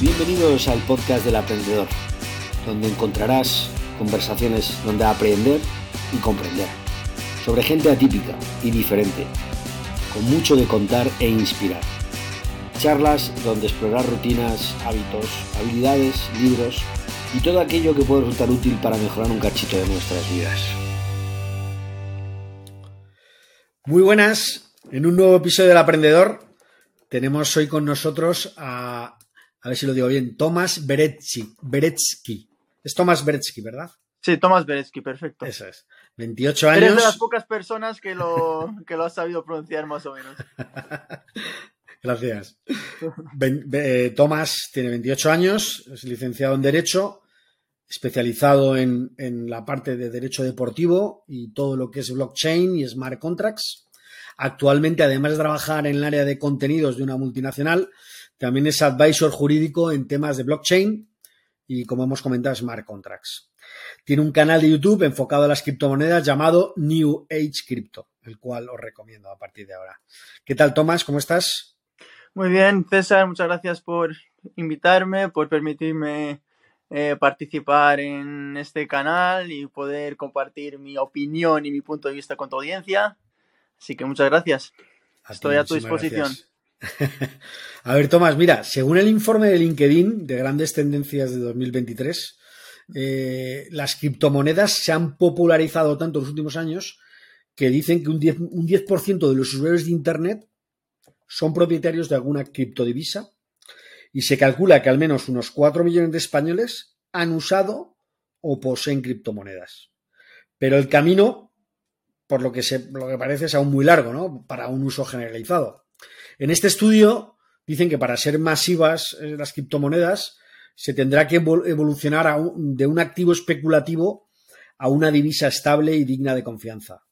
Bienvenidos al podcast del aprendedor, donde encontrarás conversaciones donde aprender y comprender, sobre gente atípica y diferente, con mucho de contar e inspirar. Charlas donde explorar rutinas, hábitos, habilidades, libros y todo aquello que puede resultar útil para mejorar un cachito de nuestras vidas. Muy buenas, en un nuevo episodio del Aprendedor tenemos hoy con nosotros a a ver si lo digo bien, Tomás Beretsky. Beretsky. Es Tomás Beretsky, ¿verdad? Sí, Tomás Beretsky, perfecto. Eso es. 28 años. Eres de las pocas personas que lo, que lo has sabido pronunciar más o menos. Gracias. Eh, Tomás tiene 28 años, es licenciado en Derecho, especializado en, en, la parte de Derecho Deportivo y todo lo que es blockchain y smart contracts. Actualmente, además de trabajar en el área de contenidos de una multinacional, también es advisor jurídico en temas de blockchain y, como hemos comentado, smart contracts. Tiene un canal de YouTube enfocado a las criptomonedas llamado New Age Crypto, el cual os recomiendo a partir de ahora. ¿Qué tal, Tomás? ¿Cómo estás? Muy bien, César, muchas gracias por invitarme, por permitirme eh, participar en este canal y poder compartir mi opinión y mi punto de vista con tu audiencia. Así que muchas gracias. Estoy a tu disposición. A ver, Tomás, mira, según el informe de LinkedIn de grandes tendencias de 2023, eh, las criptomonedas se han popularizado tanto en los últimos años que dicen que un 10%, un 10 de los usuarios de Internet son propietarios de alguna criptodivisa y se calcula que al menos unos 4 millones de españoles han usado o poseen criptomonedas. Pero el camino, por lo que, se, lo que parece, es aún muy largo, ¿no? Para un uso generalizado. En este estudio dicen que para ser masivas eh, las criptomonedas se tendrá que evolucionar de un activo especulativo a una divisa estable y digna de confianza.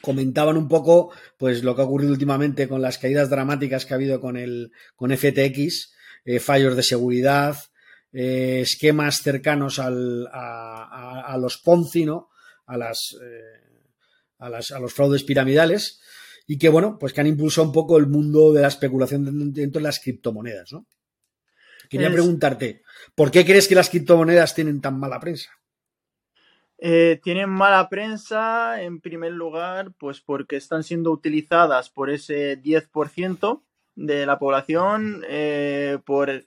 Comentaban un poco pues lo que ha ocurrido últimamente con las caídas dramáticas que ha habido con el con FTX, eh, fallos de seguridad, eh, esquemas cercanos al, a, los Ponzi, ¿no? a, las, a, las, a los fraudes piramidales y que, bueno, pues que han impulsado un poco el mundo de la especulación dentro de las criptomonedas, ¿no? Quería preguntarte, ¿por qué crees que las criptomonedas tienen tan mala prensa? Eh, tienen mala prensa, en primer lugar, pues porque están siendo utilizadas por ese 10% de la población, eh, por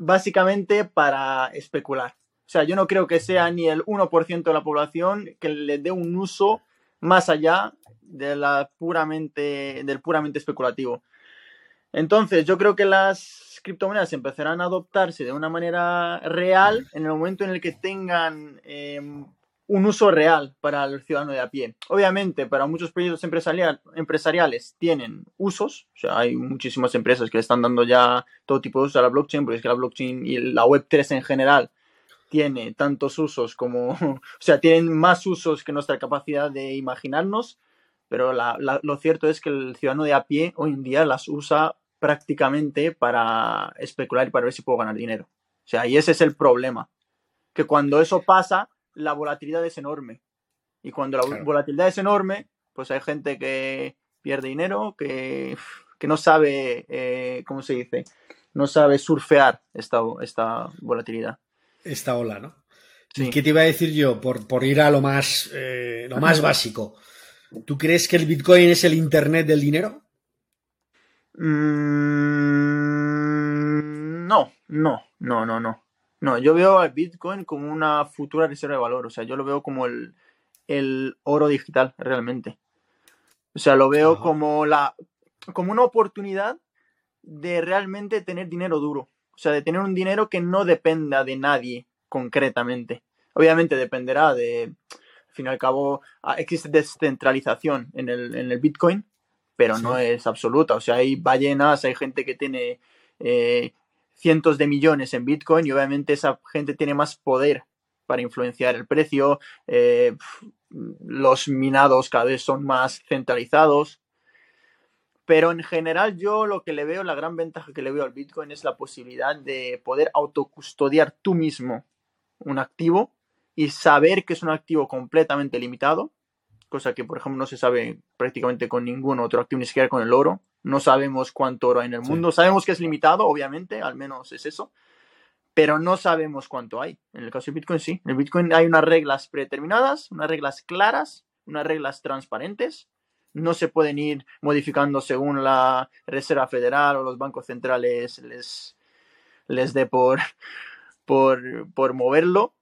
básicamente para especular. O sea, yo no creo que sea ni el 1% de la población que le dé un uso más allá de la puramente, del puramente especulativo. Entonces, yo creo que las criptomonedas empezarán a adoptarse de una manera real en el momento en el que tengan em, un uso real para el ciudadano de a pie. Obviamente, para muchos proyectos empresariales tienen usos, o sea, hay muchísimas empresas que le están dando ya todo tipo de uso a la blockchain, porque es que la blockchain y la Web3 en general tiene tantos usos como, o sea, tienen más usos que nuestra capacidad de imaginarnos pero lo cierto es que el ciudadano de a pie hoy en día las usa prácticamente para especular y para ver si puedo ganar dinero. O sea, y ese es el problema, que cuando eso pasa, la volatilidad es enorme. Y cuando la volatilidad es enorme, pues hay gente que pierde dinero, que, no sabe, eh, ¿cómo se dice? No sabe surfear esta, esta volatilidad. Esta ola, ¿no? ¿Y qué te iba a decir yo? Por, por ir a lo más, eh, lo más básico. ¿Tú crees que el Bitcoin es el Internet del dinero? Mm, no, no, no, no, no. No, yo veo al Bitcoin como una futura reserva de valor. O sea, yo lo veo como el, oro digital, realmente. O sea, lo veo como la. como una oportunidad de realmente tener dinero duro. O sea, de tener un dinero que no dependa de nadie concretamente. Obviamente dependerá de al fin y al cabo ah, existe descentralización en el, en el Bitcoin, pero no es absoluta. O sea, hay ballenas, hay gente que tiene eh, cientos de millones en Bitcoin y obviamente esa gente tiene más poder para influenciar el precio. Eh, los minados cada vez son más centralizados. Pero en general yo lo que le veo, la gran ventaja que le veo al Bitcoin es la posibilidad de poder autocustodiar tú mismo un activo y saber que es un activo completamente limitado, cosa que por ejemplo no se sabe prácticamente con ningún otro activo, ni siquiera con el oro, No sabemos cuánto oro hay en el mundo. Sabemos que es limitado, obviamente, al menos es eso. Pero no sabemos cuánto hay. En el caso de Bitcoin, sí. En el Bitcoin hay unas reglas predeterminadas, unas reglas claras, unas reglas transparentes. No se pueden ir modificando según la Reserva Federal o los bancos centrales les, les dé por, por, por moverlo.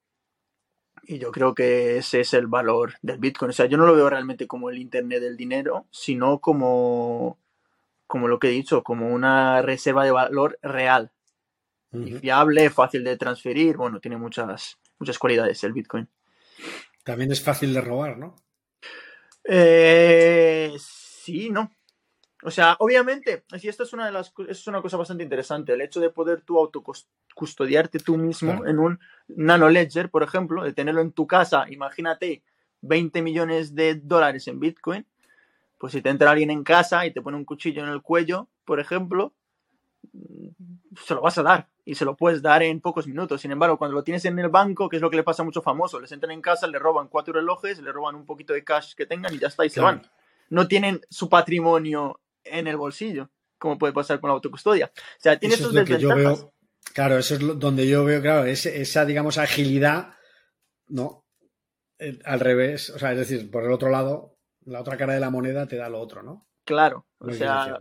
Y yo creo que ese es el valor del Bitcoin. O sea, yo no lo veo realmente como el Internet del dinero, sino como, como lo que he dicho, como una reserva de valor real. Y fiable, fácil de transferir. Bueno, tiene muchas, muchas cualidades el Bitcoin. También es fácil de robar, ¿no? Eh, sí, no. O sea, obviamente, si esto es una de las es una cosa bastante interesante, el hecho de poder tú autocustodiarte tú mismo en un nano ledger, por ejemplo, de tenerlo en tu casa, imagínate 20 millones de dólares en Bitcoin, pues si te entra alguien en casa y te pone un cuchillo en el cuello, por ejemplo, se lo vas a dar y se lo puedes dar en pocos minutos. Sin embargo, cuando lo tienes en el banco, que es lo que le pasa a muchos famosos, les entran en casa, le roban cuatro relojes, le roban un poquito de cash que tengan y ya está, y se van. No tienen su patrimonio en el bolsillo, como puede pasar con la autocustodia. O sea, tiene sus desventajas. claro, eso es donde yo veo, claro, esa, digamos, agilidad, ¿no? Eh, al revés, o sea, es decir, por el otro lado, la otra cara de la moneda te da lo otro, ¿no? Claro, o sea,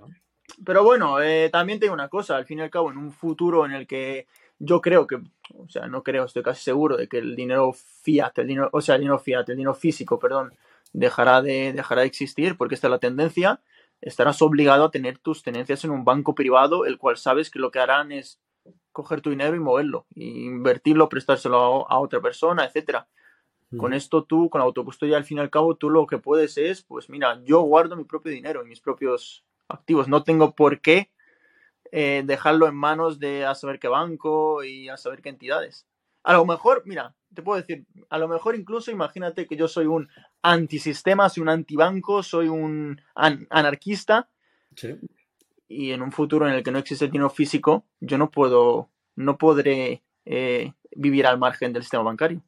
pero bueno, eh, también tengo una cosa, al fin y al cabo, en un futuro en el que yo creo que, o sea, no creo, estoy casi seguro de que el dinero fiat, el dinero, o sea, el dinero fiat, el dinero físico, perdón, dejará de, dejará de existir porque esta es la tendencia estarás obligado a tener tus tenencias en un banco privado, el cual sabes que lo que harán es coger tu dinero y moverlo, e invertirlo, prestárselo a, otra persona, etcétera. Con esto tú, con la autocustodia, al fin y al cabo, tú lo que puedes es, pues mira, yo guardo mi propio dinero y mis propios activos. No tengo por qué eh, dejarlo en manos de a saber qué banco y a saber qué entidades. A lo mejor, mira, te puedo decir, a lo mejor incluso imagínate que yo soy un antisistema, soy un antibanco, soy un anarquista. Y en un futuro en el que no existe el dinero físico, yo no puedo, no podré eh, vivir al margen del sistema bancario.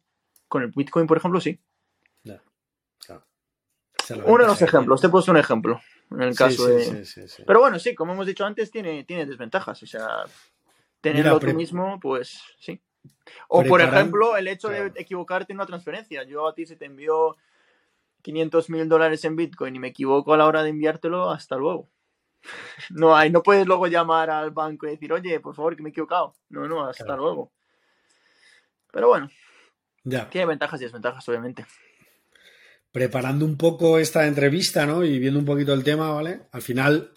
Con el Bitcoin, por ejemplo, sí. Uno de los ejemplos, te puedo un ejemplo. En el caso de. Pero bueno, sí, como hemos dicho antes, tiene, tiene desventajas. O sea, tenerlo tú mismo, pues sí. O por ejemplo, el hecho de equivocarte en una transferencia. Yo a ti se te envió 500 mil dólares en Bitcoin y me equivoco a la hora de enviártelo, hasta luego. No hay, no puedes luego llamar al banco y decir, oye, por favor, que me he equivocado. No, no, hasta luego. Pero bueno, ya. tiene ventajas y desventajas, obviamente. Preparando un poco esta entrevista, ¿no? Y viendo un poquito el tema, ¿vale? Al final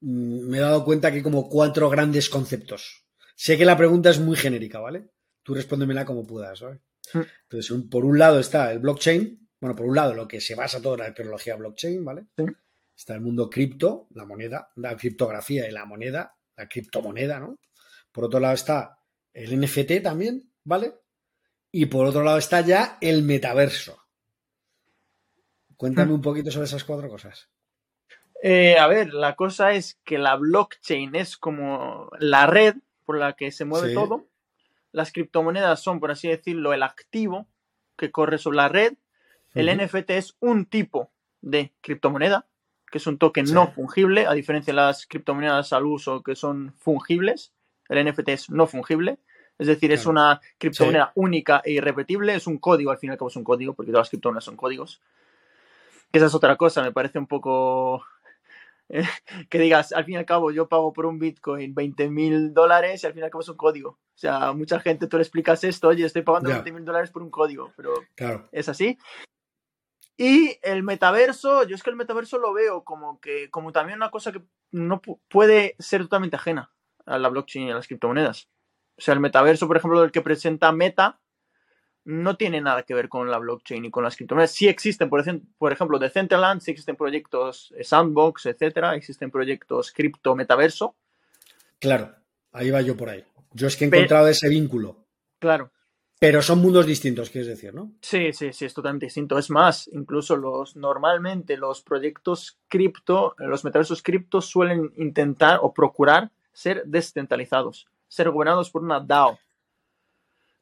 mm, me he dado cuenta que hay como cuatro grandes conceptos. Sé que la pregunta es muy genérica, ¿vale? Tú respóndemela como puedas, ¿vale? Mm. Entonces, por un lado está el blockchain, bueno, por un lado, lo que se basa toda la tecnología blockchain, ¿vale? Está el mundo cripto, la moneda, la criptografía y la moneda, la criptomoneda, ¿no? Por otro lado está el NFT también, ¿vale? Y por otro lado está ya el metaverso. Cuéntame un poquito sobre esas cuatro cosas. Eh, a ver, la cosa es que la blockchain es como la red por la que se mueve todo. Las criptomonedas son, por así decirlo, el activo que corre sobre la red el NFT es un tipo de criptomoneda, que es un token no fungible, a diferencia de las criptomonedas al uso que son fungibles. El NFT es no fungible, es decir, es una criptomoneda única e irrepetible, es un código, al fin y al cabo es un código, porque todas las criptomonedas son códigos. esa es otra cosa, me parece un poco que digas, al fin y al cabo, yo pago por un Bitcoin 20 mil dólares y al fin y al cabo es un código. O sea, mucha gente tú le explicas esto, oye, estoy pagando 20 mil dólares por un código, pero es así. Y el metaverso, yo es que el metaverso lo veo como que, como también una cosa que no puede ser totalmente ajena a la blockchain y a las criptomonedas. O sea, el metaverso, por ejemplo, del que presenta Meta, no tiene nada que ver con la blockchain y con las criptomonedas. Sí existen, por, ejemplo, de Centerland, sí existen proyectos Sandbox, etcétera, existen proyectos cripto metaverso. Claro, ahí va yo por ahí. Yo es que he encontrado ese vínculo. Claro. Pero son mundos distintos, quieres decir, ¿no? Sí, sí, sí, es totalmente distinto. Es más, incluso los normalmente los proyectos cripto, los metaversos cripto suelen intentar o procurar ser descentralizados, ser gobernados por una DAO.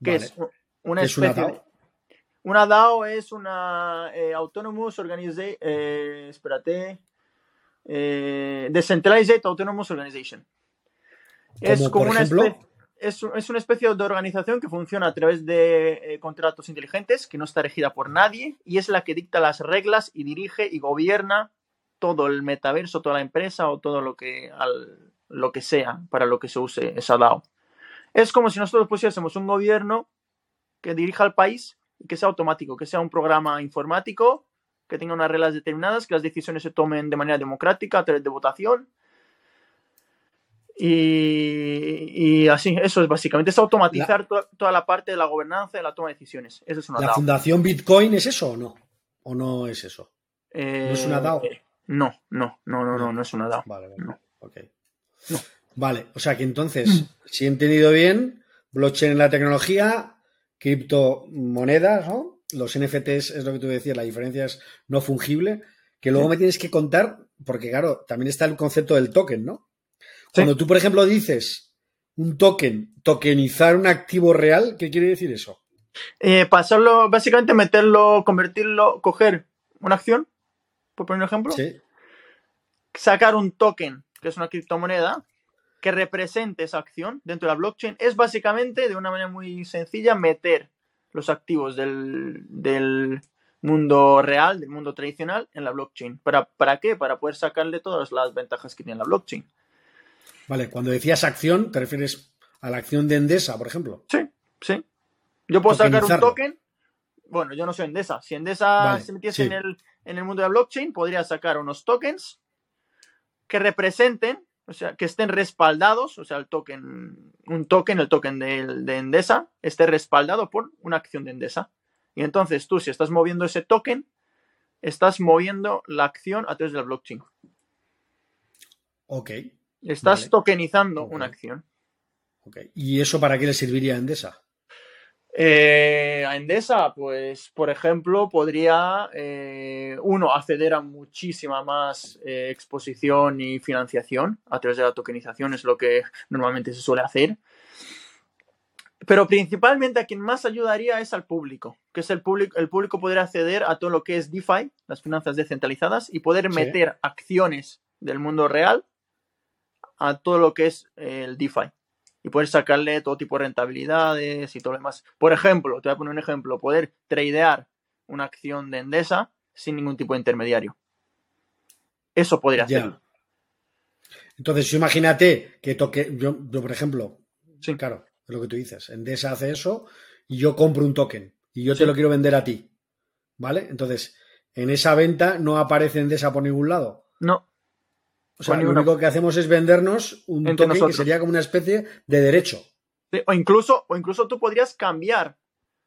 Que es una especie una DAO? una DAO es una eh, Autonomous Organization, eh, espérate, eh, Decentralized Autonomous Organization. Es Como, una especie, es, es una especie de organización que funciona a través de eh, contratos inteligentes, que no está regida por nadie y es la que dicta las reglas y dirige y gobierna todo el metaverso, toda la empresa o todo lo que, al- lo que sea para lo que se use esa DAO. Es como si nosotros pusiésemos un gobierno que dirija al país y que sea automático, que sea un programa informático, que tenga unas reglas determinadas, que las decisiones se tomen de manera democrática a través de votación. Y, y así, eso es básicamente, es automatizar to- toda la parte de la gobernanza y la toma de decisiones. Eso es una ¿La DAO. fundación Bitcoin es eso o no? ¿O no es eso? Eh, ¿No es una DAO? No, no, no, no, no, no es una DAO. Vale, vale. No. Vale, o sea que entonces, si he entendido bien, blockchain en la tecnología, criptomonedas, ¿no? Los NFTs es lo que tú decías, la diferencia es no fungible, que luego Sí. me tienes que contar, porque claro, también está el concepto del token, ¿no? Sí. Cuando tú, por ejemplo, dices un token, tokenizar un activo real, ¿qué quiere decir eso? Eh, pasarlo, básicamente meterlo, convertirlo, coger una acción, por poner un ejemplo, Sí. sacar un token, que es una criptomoneda, que represente esa acción dentro de la blockchain, es básicamente, de una manera muy sencilla, meter los activos del, del mundo real, del mundo tradicional, en la blockchain. ¿Para, ¿Para qué? Para poder sacarle todas las ventajas que tiene la blockchain. Vale, cuando decías acción, te refieres a la acción de Endesa, por ejemplo. Sí, sí. Yo puedo sacar un token. Bueno, yo no soy Endesa. Si Endesa Vale, se metiese sí. en, el, en el mundo de la blockchain, podría sacar unos tokens que representen, o sea, que estén respaldados, o sea, el token, un token, el token de, de Endesa, esté respaldado por una acción de Endesa. Y entonces tú, si estás moviendo ese token, estás moviendo la acción a través de la blockchain. Ok, Estás Vale. tokenizando Ok. una acción. ok. ¿Y eso para qué le serviría a Endesa? Eh, a Endesa, pues, por ejemplo, podría, eh, uno, acceder a muchísima más eh, exposición y financiación a través de la tokenización, es lo que normalmente se suele hacer. Pero principalmente a quien más ayudaría es al público, que es el público, el público podría acceder a todo lo que es DeFi, las finanzas descentralizadas, y poder Sí. meter acciones del mundo real a todo lo que es el DeFi y poder sacarle todo tipo de rentabilidades y todo lo demás. Por ejemplo, te voy a poner un ejemplo, poder tradear una acción de Endesa sin ningún tipo de intermediario. Eso podría Ya. hacerlo. Entonces, imagínate que toque, yo, yo, por ejemplo, Sí. claro, es lo que tú dices, Endesa hace eso y yo compro un token y yo Sí. te lo quiero vender a ti, ¿vale? Entonces, en esa venta no aparece Endesa por ningún lado. No, O sea, lo único que hacemos es vendernos un token que sería como una especie de derecho. Sí, O incluso, o incluso tú podrías cambiar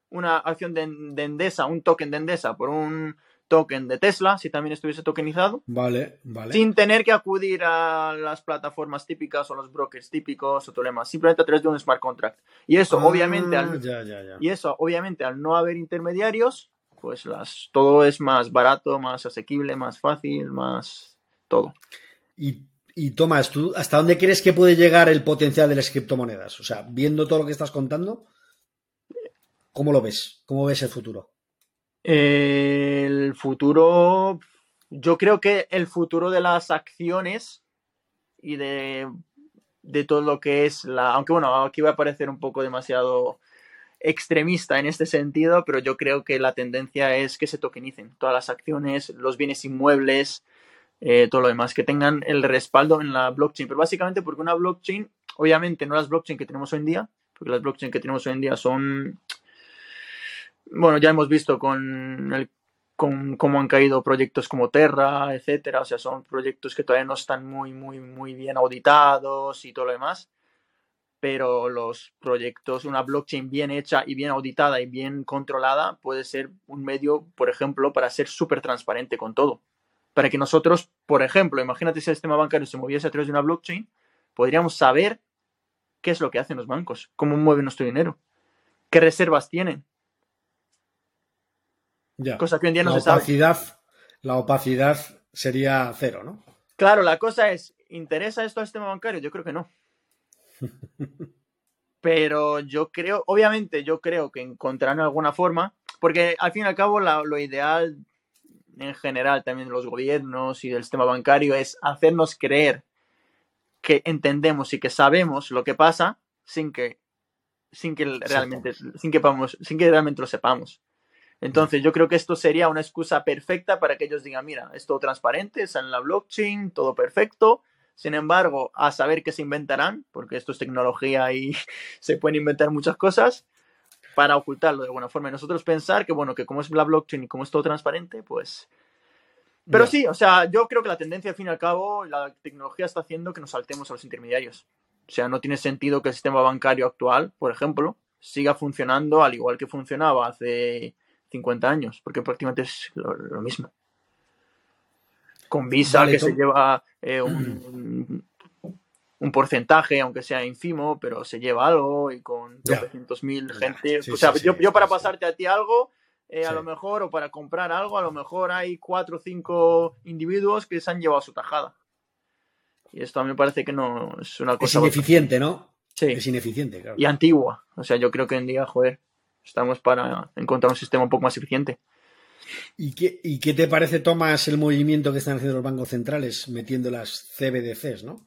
una acción de, de Endesa, un token de Endesa, por un token de Tesla, si también estuviese tokenizado, Vale, vale. sin tener que acudir a las plataformas típicas o los brokers típicos o demás, simplemente a través de un smart contract. Y eso, Ah, obviamente, al, Ya, ya, ya. y eso, obviamente, al no haber intermediarios, pues las, todo es más barato, más asequible, más fácil, más todo. Y, y Tomás, ¿tú hasta dónde crees que puede llegar el potencial de las criptomonedas? O sea, viendo todo lo que estás contando, ¿cómo lo ves? ¿Cómo ves el futuro? El futuro, yo creo que el futuro de las acciones y de, de todo lo que es la, aunque bueno, aquí va a parecer un poco demasiado extremista en este sentido, pero yo creo que la tendencia es que se tokenicen todas las acciones, los bienes inmuebles, eh, todo lo demás, que tengan el respaldo en la blockchain. Pero básicamente porque una blockchain, obviamente no las blockchain que tenemos hoy en día, porque las blockchain que tenemos hoy en día son, bueno, ya hemos visto con con cómo han caído proyectos como Terra, etcétera, o sea, son proyectos que todavía no están muy, muy, muy bien auditados y todo lo demás, pero los proyectos, una blockchain bien hecha y bien auditada y bien controlada puede ser un medio, por ejemplo, para ser súper transparente con todo. Para que nosotros, por ejemplo, imagínate si el sistema bancario se moviese a través de una blockchain, podríamos saber qué es lo que hacen los bancos, cómo mueven nuestro dinero, qué reservas tienen, Ya. cosa que hoy en día no la se sabe. opacidad, la opacidad sería cero, ¿no? Claro, la cosa es, ¿interesa esto al sistema bancario? Yo creo que no. Pero yo creo, obviamente yo creo que encontrarán alguna forma, porque al fin y al cabo la- lo ideal en general también de los gobiernos y del sistema bancario es hacernos creer que entendemos y que sabemos lo que pasa sin que sin que realmente sin que sin que realmente lo sepamos. Entonces, yo creo que esto sería una excusa perfecta para que ellos digan, mira, es todo transparente, está en la blockchain, todo perfecto. Sin embargo, a saber qué se inventarán, porque esto es tecnología y se pueden inventar muchas cosas, para ocultarlo de alguna forma. Y nosotros pensar que, bueno, que como es la blockchain y como es todo transparente, pues... Pero sí, o sea, yo creo que la tendencia, al fin y al cabo, la tecnología está haciendo que nos saltemos a los intermediarios. O sea, no tiene sentido que el sistema bancario actual, por ejemplo, siga funcionando al igual que funcionaba hace 50 años, porque prácticamente es lo, mismo. Con Visa, que se lleva eh, un, un, porcentaje, aunque sea ínfimo, pero se lleva algo, y con 200.000 gente. o sea, yo, yo, para pasarte a ti algo, eh, a lo mejor, o para comprar algo, a lo mejor hay cuatro o cinco individuos que se han llevado su tajada. Y esto a mí me parece que no es una cosa. Es ineficiente, ¿no? Sí. Es ineficiente, claro. Y antigua. O sea, yo creo que en día, joder, Estamos para encontrar un sistema un poco más eficiente. ¿Y qué, ¿Y qué, te parece, Tomás, el movimiento que están haciendo los bancos centrales metiendo las CBDCs, ¿no?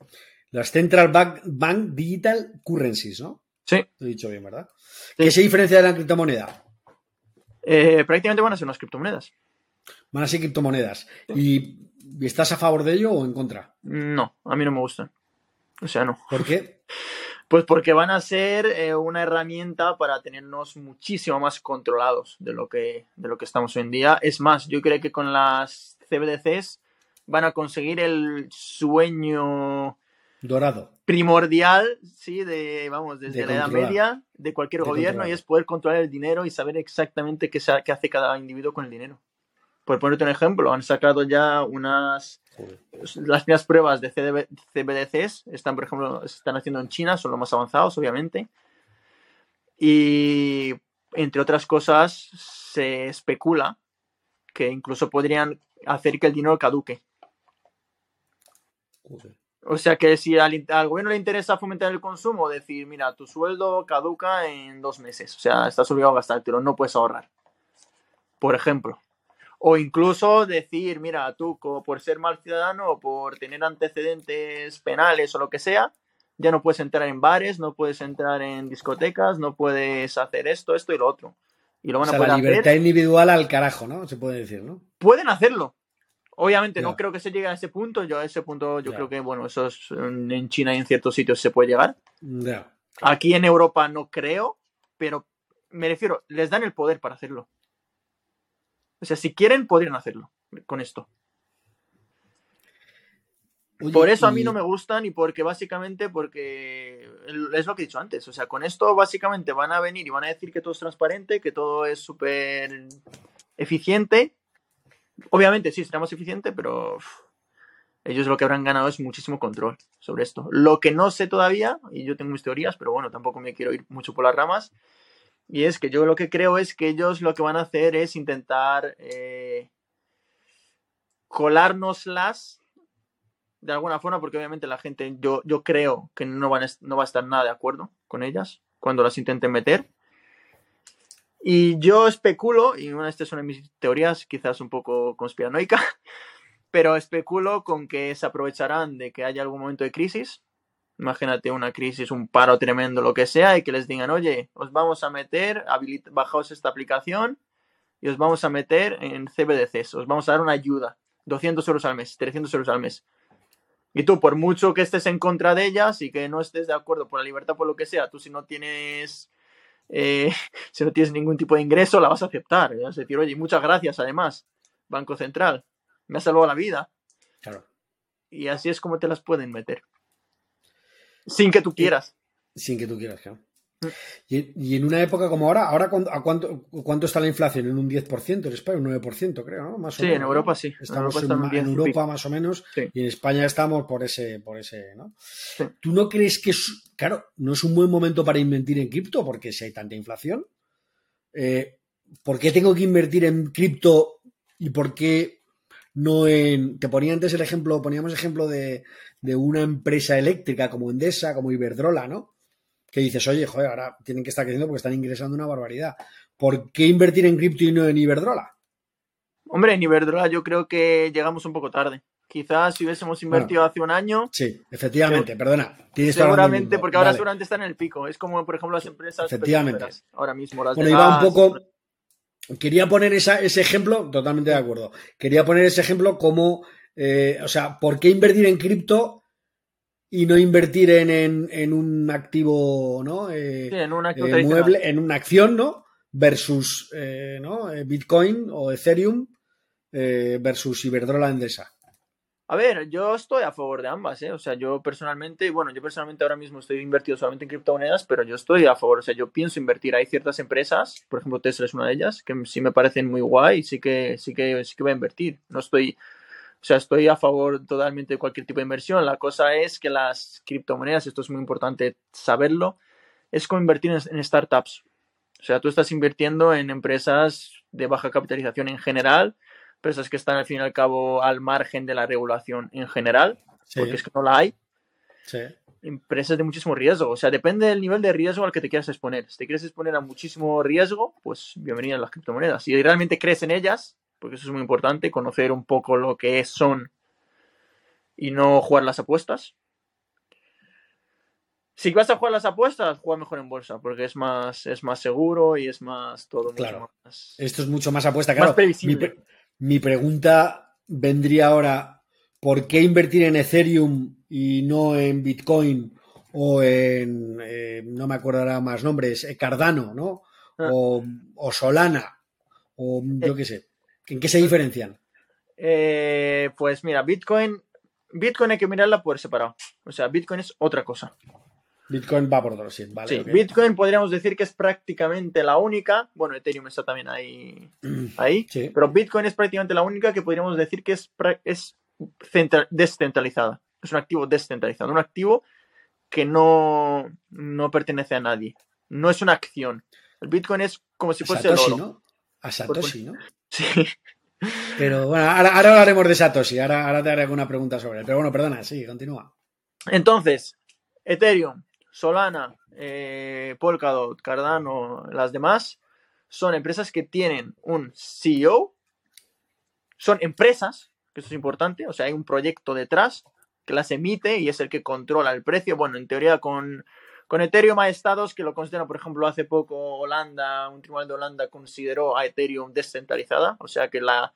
Las Central Bank, Digital Currencies, ¿no? Sí. Lo he dicho bien, ¿verdad? ¿Qué se diferencia de la criptomoneda? Eh, prácticamente van a ser unas criptomonedas. Van a ser criptomonedas. ¿Y estás a favor de ello o en contra? No, a mí no me gustan. O sea, no. ¿Por qué? Pues porque van a ser eh, una herramienta para tenernos muchísimo más controlados de lo, que, de lo que estamos hoy en día. Es más, yo creo que con las CBDCs van a conseguir el sueño dorado primordial, sí, de vamos, desde la Edad Media de cualquier gobierno y es poder controlar el dinero y saber exactamente qué, qué hace cada individuo con el dinero. Por ponerte un ejemplo, han sacado ya unas las primeras pruebas de CBDCs están, por ejemplo, se están haciendo en China, son los más avanzados, obviamente. Y entre otras cosas, se especula que incluso podrían hacer que el dinero caduque. O sea que si al, al, gobierno le interesa fomentar el consumo, decir, mira, tu sueldo caduca en dos meses. O sea, estás obligado a gastártelo, no puedes ahorrar. Por ejemplo. O incluso decir, mira, tú por ser mal ciudadano o por tener antecedentes penales o lo que sea, ya no puedes entrar en bares, no puedes entrar en discotecas, no puedes hacer esto, esto y lo otro. Y lo van o sea, la libertad individual al carajo, ¿no? Se puede decir, ¿no? Pueden hacerlo. Obviamente no creo que se llegue a ese punto. Yo a ese punto yo creo que, bueno, eso es, en China y en ciertos sitios se puede llegar. Aquí en Europa no creo, pero me refiero, les dan el poder para hacerlo. O sea, si quieren, podrían hacerlo con esto. Por eso a mí no me gustan y porque básicamente, porque es lo que he dicho antes, o sea, con esto básicamente van a venir y van a decir que todo es transparente, que todo es súper eficiente. Obviamente sí, será más eficiente, pero ellos lo que habrán ganado es muchísimo control sobre esto. Lo que no sé todavía, y yo tengo mis teorías, pero bueno, tampoco me quiero ir mucho por las ramas, y es que yo lo que creo es que ellos lo que van a hacer es intentar eh, colárnoslas de alguna forma, porque obviamente la gente, yo, yo creo que no, van no va a estar nada de acuerdo con ellas cuando las intenten meter. Y yo especulo, y una de estas son mis teorías, quizás un poco conspiranoica, pero especulo con que se aprovecharán de que haya algún momento de crisis imagínate una crisis, un paro tremendo, lo que sea, y que les digan, oye, os vamos a meter, bajaos esta aplicación y os vamos a meter en CBDCs, os vamos a dar una ayuda, 200 euros al mes, 300 euros al mes. Y tú, por mucho que estés en contra de ellas y que no estés de acuerdo por la libertad, por lo que sea, tú si no tienes, eh, si no tienes ningún tipo de ingreso, la vas a aceptar. Vas a decir, oye, muchas gracias además, Banco Central, me ha salvado la vida. Claro. Y así es como te las pueden meter. Sin que tú quieras. Sin que tú quieras, claro. Y, en una época como ahora, ¿ahora ¿a cuánto, cuánto está la inflación? En un 10%, en España un 9%, creo, ¿no? Más sí, en Europa sí. Estamos en, Europa, más o menos y en España estamos por ese, por ese, ¿no? ¿Tú no crees que, es, claro, no es un buen momento para invertir en cripto porque si hay tanta inflación? Eh, ¿Por qué tengo que invertir en cripto y por qué no en. Te ponía antes el ejemplo, poníamos ejemplo de, una empresa eléctrica como Endesa, como Iberdrola, ¿no? Que dices, oye, joder, ahora tienen que estar creciendo porque están ingresando una barbaridad. ¿Por qué invertir en cripto y no en Iberdrola? Hombre, en Iberdrola yo creo que llegamos un poco tarde. Quizás si hubiésemos invertido hace un año. Sí, efectivamente, perdona. seguramente, porque ahora seguramente están en el pico. Es como, por ejemplo, las empresas. Efectivamente. Ahora mismo las Bueno, iba un poco. Quería poner ese ejemplo, totalmente de acuerdo. Quería poner ese ejemplo como, eh, o sea, ¿por qué invertir en cripto y no invertir en, un activo, ¿no? Eh, en un activo eh, mueble, en una acción, ¿no? Versus, ¿no? Bitcoin o Ethereum versus Iberdrola Endesa. A ver, yo estoy a favor de ambas, ¿eh? O sea, yo personalmente, bueno, yo personalmente ahora mismo estoy invertido solamente en criptomonedas, pero yo estoy a favor, o sea, yo pienso invertir. Hay ciertas empresas, por ejemplo, Tesla es una de ellas, que sí me parecen muy guay y sí que, sí que, sí que voy a invertir. No estoy, o sea, estoy a favor totalmente de cualquier tipo de inversión. La cosa es que las criptomonedas, esto es muy importante saberlo, es como invertir en, en startups. O sea, tú estás invirtiendo en empresas de baja capitalización en general, empresas que están al fin y al cabo al margen de la regulación en general, porque es que no la hay. Empresas de muchísimo riesgo, o sea, depende del nivel de riesgo al que te quieras exponer. Si te quieres exponer a muchísimo riesgo, pues bienvenidas las criptomonedas. Si realmente crees en ellas, porque eso es muy importante, conocer un poco lo que son y no jugar las apuestas. Si vas a jugar las apuestas, juega mejor en bolsa, porque es más, es más seguro y es más todo claro. Esto es mucho más apuesta, claro. Más previsible. Mi pregunta vendría ahora, ¿por qué invertir en Ethereum y no en Bitcoin o en, eh, no me acordará más nombres, eh, Cardano, ¿no? Ah. O, Solana, o yo qué sé. ¿En qué se diferencian? Eh, pues mira, Bitcoin, Bitcoin hay que mirarla por separado. O sea, Bitcoin es otra cosa. Bitcoin va por otro, sí, vale. Sí, Bitcoin podríamos decir que es prácticamente la única. Bueno, Ethereum está también ahí. ahí Pero Bitcoin es prácticamente la única que podríamos decir que es, es descentralizada. Es un activo descentralizado. Un activo que no, no pertenece a nadie. No es una acción. El Bitcoin es como si fuese Satoshi, el oro. ¿no? A Satoshi, ¿no? Sí. Pero bueno, ahora, ahora hablaremos de Satoshi. Ahora, ahora te haré alguna pregunta sobre él. Pero bueno, perdona, sí, continúa. Entonces, Ethereum Solana, eh, Polkadot, Cardano, las demás, son empresas que tienen un CEO, son empresas, que eso es importante, o sea, hay un proyecto detrás que las emite y es el que controla el precio. Bueno, en teoría con, con Ethereum hay estados que lo consideran, por ejemplo, hace poco Holanda, un tribunal de Holanda consideró a Ethereum descentralizada, o sea que la,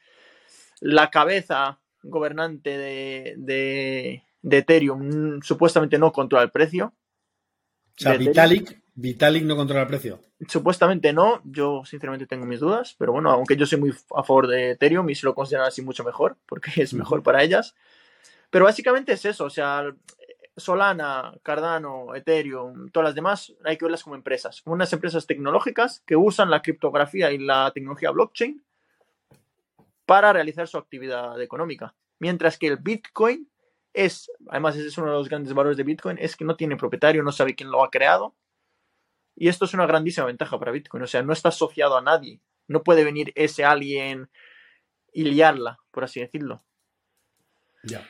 la cabeza gobernante de, de, de Ethereum supuestamente no controla el precio, o sea, Vitalik, Vitalik no controla el precio. Supuestamente no, yo sinceramente tengo mis dudas, pero bueno, aunque yo soy muy a favor de Ethereum y se lo consideran así mucho mejor, porque es mejor para ellas. Pero básicamente es eso, o sea, Solana, Cardano, Ethereum, todas las demás, hay que verlas como empresas, como unas empresas tecnológicas que usan la criptografía y la tecnología blockchain para realizar su actividad económica. Mientras que el Bitcoin es, además ese es uno de los grandes valores de Bitcoin, es que no tiene propietario, no sabe quién lo ha creado. Y esto es una grandísima ventaja para Bitcoin, o sea, no está asociado a nadie. No puede venir ese alguien y liarla, por así decirlo. Ya.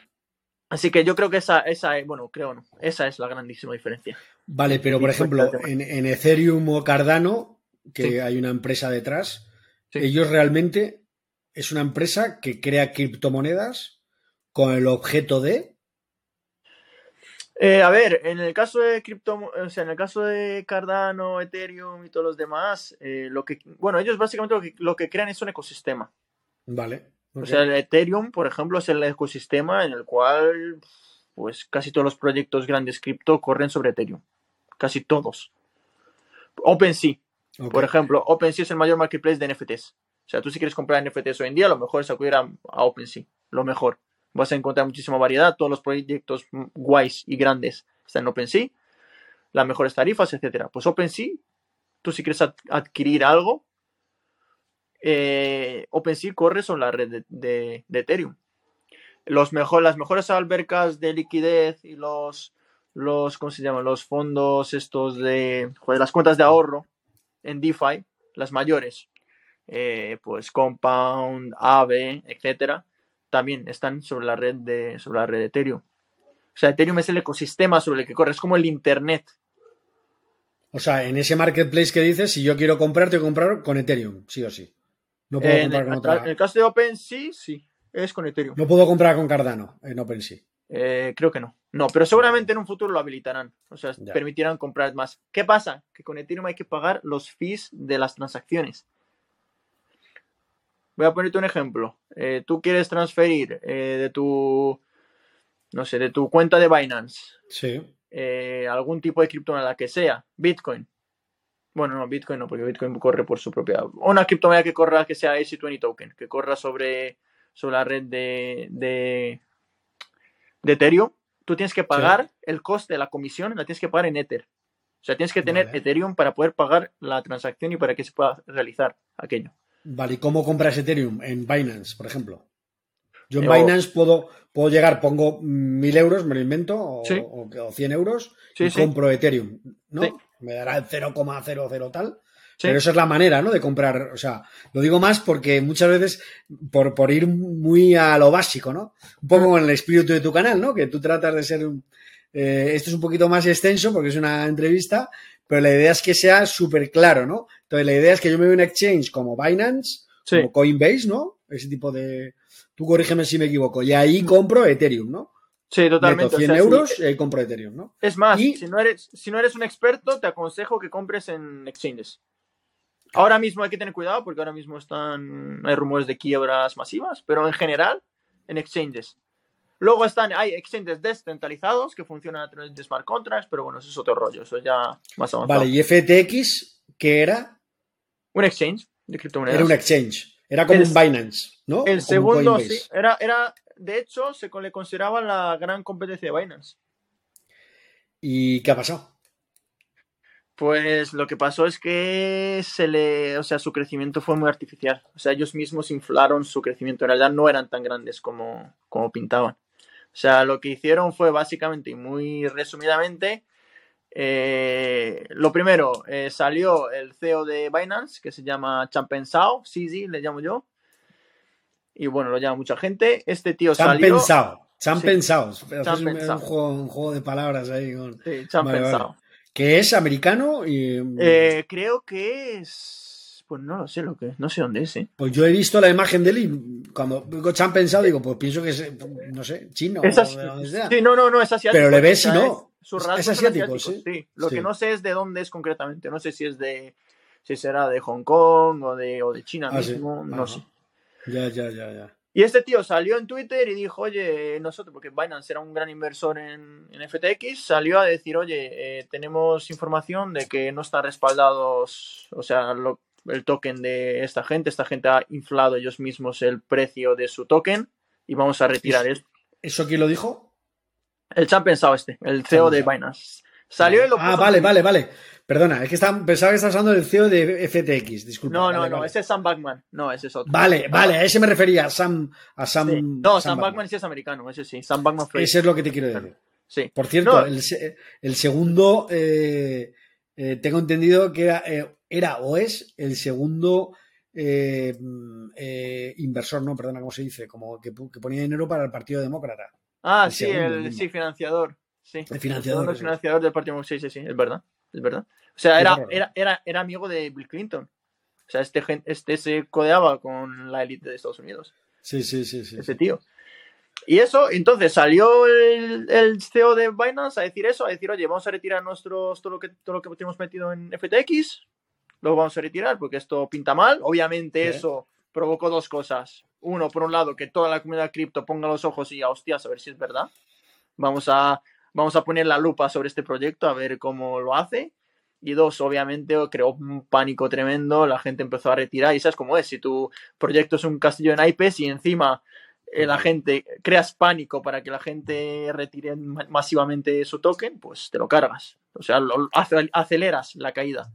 Así que yo creo que esa, esa bueno, creo no, esa es la grandísima diferencia. Vale, pero por ejemplo, en, Ethereum o Cardano, que hay una empresa detrás, ellos realmente es una empresa que crea criptomonedas con el objeto de eh, a ver, en el caso de cripto, o sea, en el caso de Cardano, Ethereum y todos los demás, eh, lo que, bueno, ellos básicamente lo que, crean es un ecosistema. Vale. O sea, el Ethereum, por ejemplo, es el ecosistema en el cual, pues, casi todos los proyectos grandes cripto corren sobre Ethereum. Casi todos. OpenSea, por ejemplo, OpenSea es el mayor marketplace de NFTs. O sea, tú si quieres comprar NFTs hoy en día, lo mejor es acudir a OpenSea. Lo mejor vas a encontrar muchísima variedad, todos los proyectos guays y grandes están en OpenSea, las mejores tarifas, etcétera. Pues OpenSea, tú si quieres adquirir algo, eh, OpenSea corre sobre la red de, Ethereum. Los mejor, las mejores albercas de liquidez y los, los, ¿cómo se llaman? Los fondos estos de, las cuentas de ahorro en DeFi, las mayores, eh, pues Compound, Aave, etcétera, también están sobre la red de, sobre la red de Ethereum. O sea, Ethereum es el ecosistema sobre el que corre, es como el Internet. O sea, en ese marketplace que dices, si yo quiero comprar, que comprar con Ethereum, sí o sí. No puedo En comprar con atra- en otra. el caso de OpenSea, sí, es con Ethereum. No puedo comprar con Cardano en OpenSea. Eh, creo que no. No, pero seguramente en un futuro lo habilitarán. O sea, Ya. permitirán comprar más. ¿Qué pasa? Que con Ethereum hay que pagar los fees de las transacciones. Voy a ponerte un ejemplo. Eh, tú quieres transferir eh, de tu, no sé, de tu cuenta de Binance Sí. algún tipo de criptomoneda que sea, Bitcoin. Bueno, no, Bitcoin no, porque Bitcoin corre por su propia. Una criptomoneda que corra que sea AC20 token, que corra sobre, sobre la red de, de, de Ethereum. Tú tienes que pagar el coste de la comisión, la tienes que pagar en Ether. O sea, tienes que tener Vale. Ethereum para poder pagar la transacción y para que se pueda realizar aquello. Vale, ¿y cómo compras Ethereum? En Binance, por ejemplo. Yo en Binance puedo, puedo llegar, pongo mil euros, me lo invento, o, Sí. o, o 100 euros, Sí, y sí. compro Ethereum, ¿no? Me dará el 0,00 tal. Pero esa es la manera, ¿no? De comprar. O sea, lo digo más porque muchas veces, por, por ir muy a lo básico, ¿no? Un poco con el espíritu de tu canal, ¿no? Que tú tratas de ser. un- eh, esto es un poquito más extenso porque es una entrevista, pero la idea es que sea súper claro, ¿no? Entonces, la idea es que yo me vea un exchange como Binance, como Coinbase, ¿no? Ese tipo de. Tú corrígeme si me equivoco. Y ahí compro Ethereum, ¿no? Sí, totalmente. Meto o 100 sea, sí. euros y ahí compro Ethereum, ¿no? Es más, Y- si, no eres, si no eres un experto, te aconsejo que compres en exchanges. Ahora mismo hay que tener cuidado porque ahora mismo están hay rumores de quiebras masivas, pero en general en exchanges. Luego están hay exchanges descentralizados que funcionan a través de smart contracts, pero bueno, eso es otro rollo, eso ya más avanzado. Vale, y FTX, ¿qué era? Un exchange de criptomonedas. Era un exchange. Era como El- un Binance, ¿no? El un segundo, sí, era, era, de hecho, se le consideraba la gran competencia de Binance. ¿Y qué ha pasado? Pues lo que pasó es que se le, o sea, su crecimiento fue muy artificial. O sea, ellos mismos inflaron su crecimiento. En realidad no eran tan grandes como, como pintaban. O sea, lo que hicieron fue básicamente y muy resumidamente. Eh, lo primero, eh, salió el CEO de Binance, que se llama Changpeng Zhao, CZ le llamo yo. Y bueno, lo llama mucha gente. Este tío han salió. han Sí. Haces un, juego, un juego de palabras ahí. Con... Sí, Changpeng Vale, vale. Zhao. Que es americano y. Eh, creo que es. Pues no lo sé lo que No sé dónde es. Pues yo he visto la imagen de él y cuando digo pensado, digo, pues pienso que es, no sé, chino Es o así- de donde sea. Sí, no, no, no, es asiático. Pero le ves y no. es- sus Es- rasgos es son asiático, asiáticos, sí. Lo Sí. que no sé es de dónde es concretamente. No sé si es de. Si será de Hong Kong o de, o de China Ah, sí. mismo. No Ajá. sé. Ya, ya, ya, ya. Y este tío salió en Twitter y dijo, oye, nosotros, porque Binance era un gran inversor en, en FTX, salió a decir, oye, eh, tenemos información de que no están respaldados, o sea, lo- el token de esta gente, esta gente ha inflado ellos mismos el precio de su token y vamos a retirar esto. ¿Eso quién lo dijo? El champ pensado este, el CEO de Binance. Salió lo Ah, vale, vale, vale. Perdona, es que estaba- pensaba que estabas hablando del CEO de FTX, disculpa. No, no, Vale, no, vale. ese es Sam Backman. No, ese es otro. Vale, vale, a ese me refería, a Sam. A Sam Sí. No, Sam. Backman sí es americano, ese sí. Sam Backman fue. Ese es lo que te quiero decir. Sí. Por cierto, No. el, se- el segundo, eh, eh, tengo entendido que era, eh, era o es el segundo mm, inversor, no, perdona, ¿cómo se dice? Como que ponía dinero para el Partido Demócrata. Ah, El sí, segundo el mismo. sí, financiador. Sí. El financiador, es. financiador del Partido Sí, sí, sí, es verdad. Es verdad. O sea, Qué era, era, era, era amigo de Bill Clinton. O sea, este, este se codeaba con la élite de Estados Unidos. Sí, sí, sí, sí. ese tío. Y eso, entonces salió el, el CEO de Binance a decir eso, a decir, oye, vamos a retirar nuestros, todo lo que, todo lo que tenemos metido en FTX, lo vamos a retirar porque esto pinta mal. Obviamente Sí. eso provocó dos cosas. Uno, por un lado, que toda la comunidad cripto ponga los ojos y a hostias a ver si es verdad. Vamos a, vamos a poner la lupa sobre este proyecto a ver cómo lo hace. Y dos, obviamente creó un pánico tremendo, la gente empezó a retirar y sabes cómo es, si tu proyecto es un castillo en naipes y encima eh, la gente, creas pánico para que la gente retire ma- masivamente su token, pues te lo cargas. O sea, lo, aceleras la caída.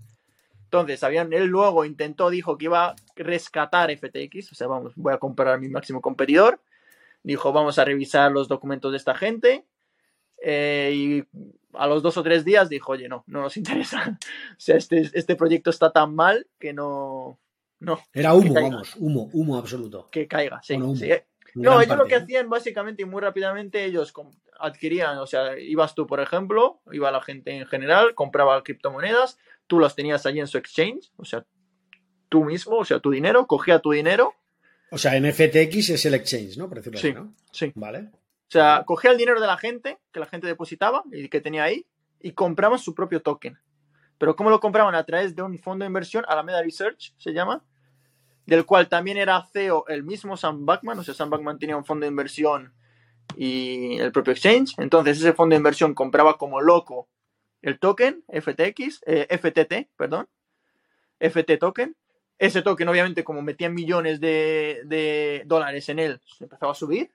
Entonces, habían, él luego intentó, dijo que iba a rescatar FTX, o sea, vamos, voy a comprar a mi máximo competidor. Dijo, vamos a revisar los documentos de esta gente. eh, y a los dos o tres días dijo, oye, no, no nos interesa. O sea, este, este proyecto está tan mal que no, no, Era humo, Que vamos, humo, humo absoluto. que caiga. Sí, Bueno, sí. No, ellos lo parte, que ¿no? hacían básicamente y muy rápidamente, ellos adquirían, o sea, ibas tú, por ejemplo, iba la gente en general, compraba criptomonedas, tú las tenías allí en su exchange, o sea, tú mismo, o sea, tu dinero, cogía tu dinero. O sea, en FTX es el exchange, ¿no? Por decirlo Sí, así, ¿no? sí. Vale. O sea, cogía el dinero de la gente, que la gente depositaba y que tenía ahí, y compraban su propio token. Pero ¿cómo lo compraban? A través de un fondo de inversión, Alameda Research se llama, del cual también era CEO el mismo Sam Backman, o sea, Sam Backman tenía un fondo de inversión y el propio exchange. Entonces ese fondo de inversión compraba como loco el token FTX, eh, FTT, perdón, FT token. Ese token, obviamente, como metían millones de, de dólares en él, se empezaba a subir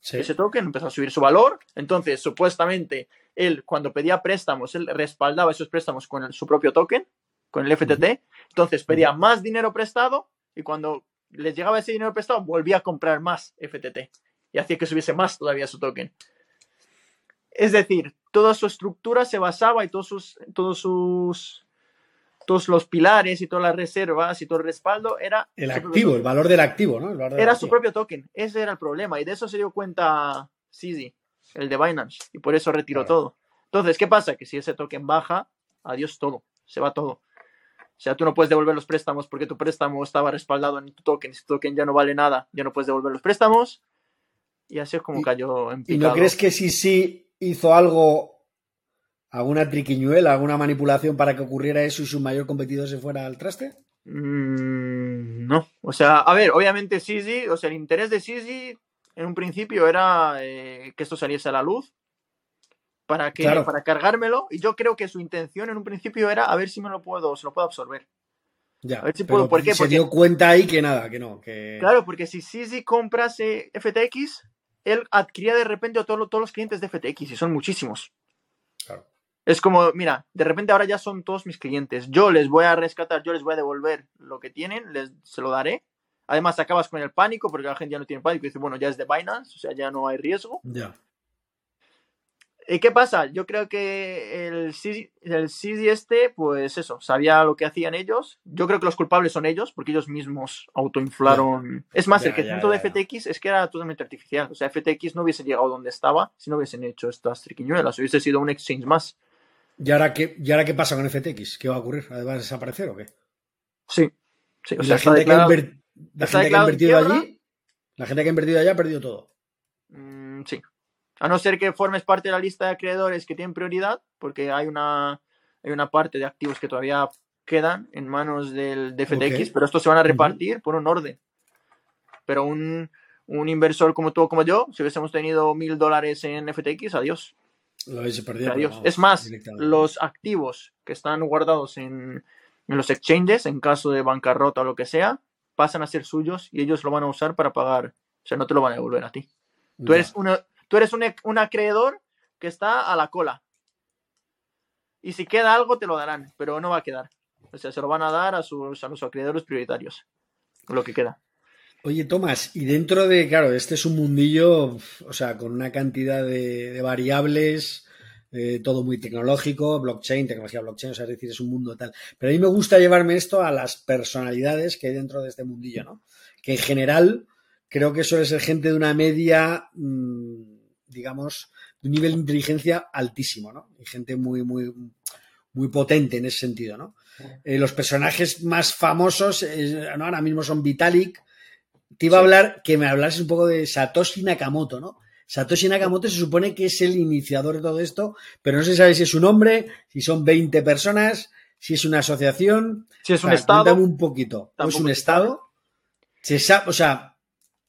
Sí. ese token empezó a subir su valor. Entonces, supuestamente, él cuando pedía préstamos, él respaldaba esos préstamos con el- su propio token, con el FTT. Entonces, pedía más dinero prestado y cuando les llegaba ese dinero prestado, volvía a comprar más FTT y hacía que subiese más todavía su token. Es decir, toda su estructura se basaba y todos sus, todos sus, todos los pilares y todas las reservas y todo el respaldo era El activo, el valor del activo, ¿no? El valor del era su propio token. Ese era el problema. Y de eso se dio cuenta CZ, el de Binance. Y por eso retiró Claro. todo. Entonces, ¿qué pasa? Que si ese token baja, adiós todo. Se va todo. O sea, tú no puedes devolver los préstamos porque tu préstamo estaba respaldado en tu token. Si tu token ya no vale nada, ya no puedes devolver los préstamos. Y así es como Y- cayó en ¿Y picado. no crees que si sí hizo algo, alguna triquiñuela, alguna manipulación para que ocurriera eso y su mayor competidor se fuera al traste? Mm, no. O sea, a ver, obviamente CZ, o sea, el interés de CZ en un principio era eh, que esto saliese a la luz para que Claro. para cargármelo y yo creo que su intención en un principio era a ver si me lo puedo se lo puedo absorber. Ya. A ver si puedo, ¿por qué? Se Porque- dio cuenta ahí que nada, que no. Que... Claro, porque si CZ comprase FTX, él adquiría de repente a todo- todos los clientes de FTX y son muchísimos. Claro. Es como, mira, de repente ahora ya son todos mis clientes. Yo les voy a rescatar, yo les voy a devolver lo que tienen, les, se lo daré. Además, acabas con el pánico porque la gente ya no tiene pánico y dice, bueno, ya es de Binance, o sea, ya no hay riesgo. Ya. ¿Y qué pasa? Yo creo que el CZ, el este, pues eso, sabía lo que hacían ellos. Yo creo que los culpables son ellos, porque ellos mismos autoinflaron. Es más, Ya, el crecimiento de FTX es que era totalmente artificial. O sea, FTX no hubiese llegado donde estaba si no hubiesen hecho estas triquiñuelas. Hubiese sido un exchange más. ¿Y ahora, qué, ¿Y ahora qué pasa con FTX? ¿Qué va a ocurrir? ¿Va a desaparecer o qué? Sí. sí o Y sea, la gente, que ha, la gente que invertido allí, la gente que ha invertido allá ha perdido todo. Mm, sí. A no ser que formes parte de la lista de acreedores que tienen prioridad, porque hay una, hay una parte de activos que todavía quedan en manos del de FTX, Ok. pero estos se van a repartir por un orden. Pero un, un inversor como tú o como yo, si hubiésemos tenido mil dólares en FTX, adiós. Lo habéis perdido. adiós. vamos, es más, los activos que están guardados en, en los exchanges, en caso de bancarrota o lo que sea, pasan a ser suyos y ellos lo van a usar para pagar. O sea, no te lo van a devolver a ti. Tú eres, una, tú eres un, un acreedor que está a la cola. Y si queda algo, te lo darán, pero no va a quedar. O sea, se lo van a dar a sus, a los acreedores prioritarios. Lo que queda. Oye, Tomás, y dentro de, claro, este es un mundillo, o sea, con una cantidad de, de variables, eh, todo muy tecnológico, blockchain, tecnología blockchain, o sea, es decir, es un mundo tal. Pero a mí me gusta llevarme esto a las personalidades que hay dentro de este mundillo, ¿no? Que en general creo que suele ser gente de una media, mm, digamos, de un nivel de inteligencia altísimo, ¿no? Y gente muy, muy, muy potente en ese sentido, ¿no? Eh, los personajes más famosos eh, ¿no? ahora mismo son Vitalik. Te iba a hablar que me hablases un poco de Satoshi Nakamoto, ¿no? Satoshi Nakamoto se supone que es el iniciador de todo esto, pero no se sabe si es un hombre, si son 20 personas, si es una asociación. Si es O un sea, estado. un poquito. ¿O es un estado? Se sabe, o sea,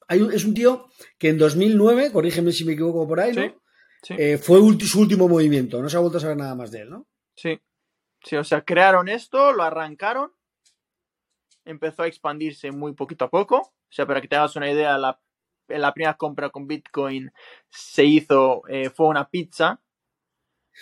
hay un- es un tío que en 2009, corrígeme si me equivoco por ahí, ¿no? Sí, sí. Eh, fue ulti- su último movimiento. No se ha vuelto a saber nada más de él, ¿no? Sí. Sí, o sea, crearon esto, lo arrancaron, empezó a expandirse muy poquito a poco. O sea, para que te hagas una idea, la, la primera compra con Bitcoin se hizo, eh, fue una pizza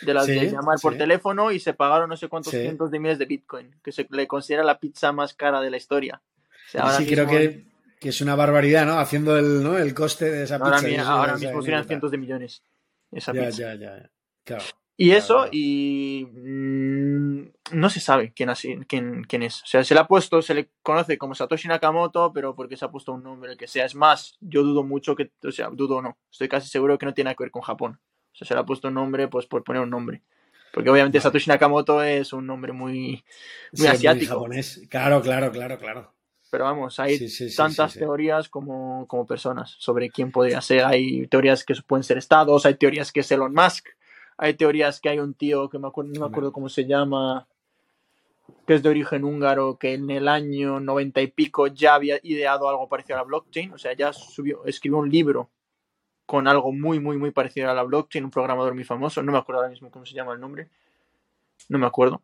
de las Sí, de llamar por teléfono y se pagaron no sé cuántos cientos de miles de Bitcoin, que se le considera la pizza más cara de la historia. O sea, ahora sí, creo que, que es una barbaridad, ¿no? Haciendo el, ¿no? el coste de esa ahora, pizza. ahora mismo serían cientos de millones. Esa Ya, pizza. ya, ya. ya. Claro. Y Claro, eso, claro. y mm, no se sabe quién, así, quién, quién es. O sea, se le ha puesto, se le conoce como Satoshi Nakamoto, pero porque se ha puesto un nombre, el que sea. Es más, yo dudo mucho que, o sea, dudo o no, estoy casi seguro que no tiene nada que ver con Japón. O sea, se le ha puesto un nombre, pues por poner un nombre. Porque obviamente Satoshi Nakamoto es un nombre muy, muy asiático. japonés. Claro, claro, claro, claro. Pero vamos, hay tantas teorías como, como personas sobre quién podría ser. Hay teorías que pueden ser estados, hay teorías que es Elon Musk, hay teorías que hay un tío que me acuerdo, no me acuerdo cómo se llama, que es de origen húngaro, que en el año noventa y pico ya había ideado algo parecido a la blockchain, o sea, ya subió, escribió un libro con algo muy, muy, muy parecido a la blockchain, un programador muy famoso, no me acuerdo ahora mismo cómo se llama el nombre, no me acuerdo.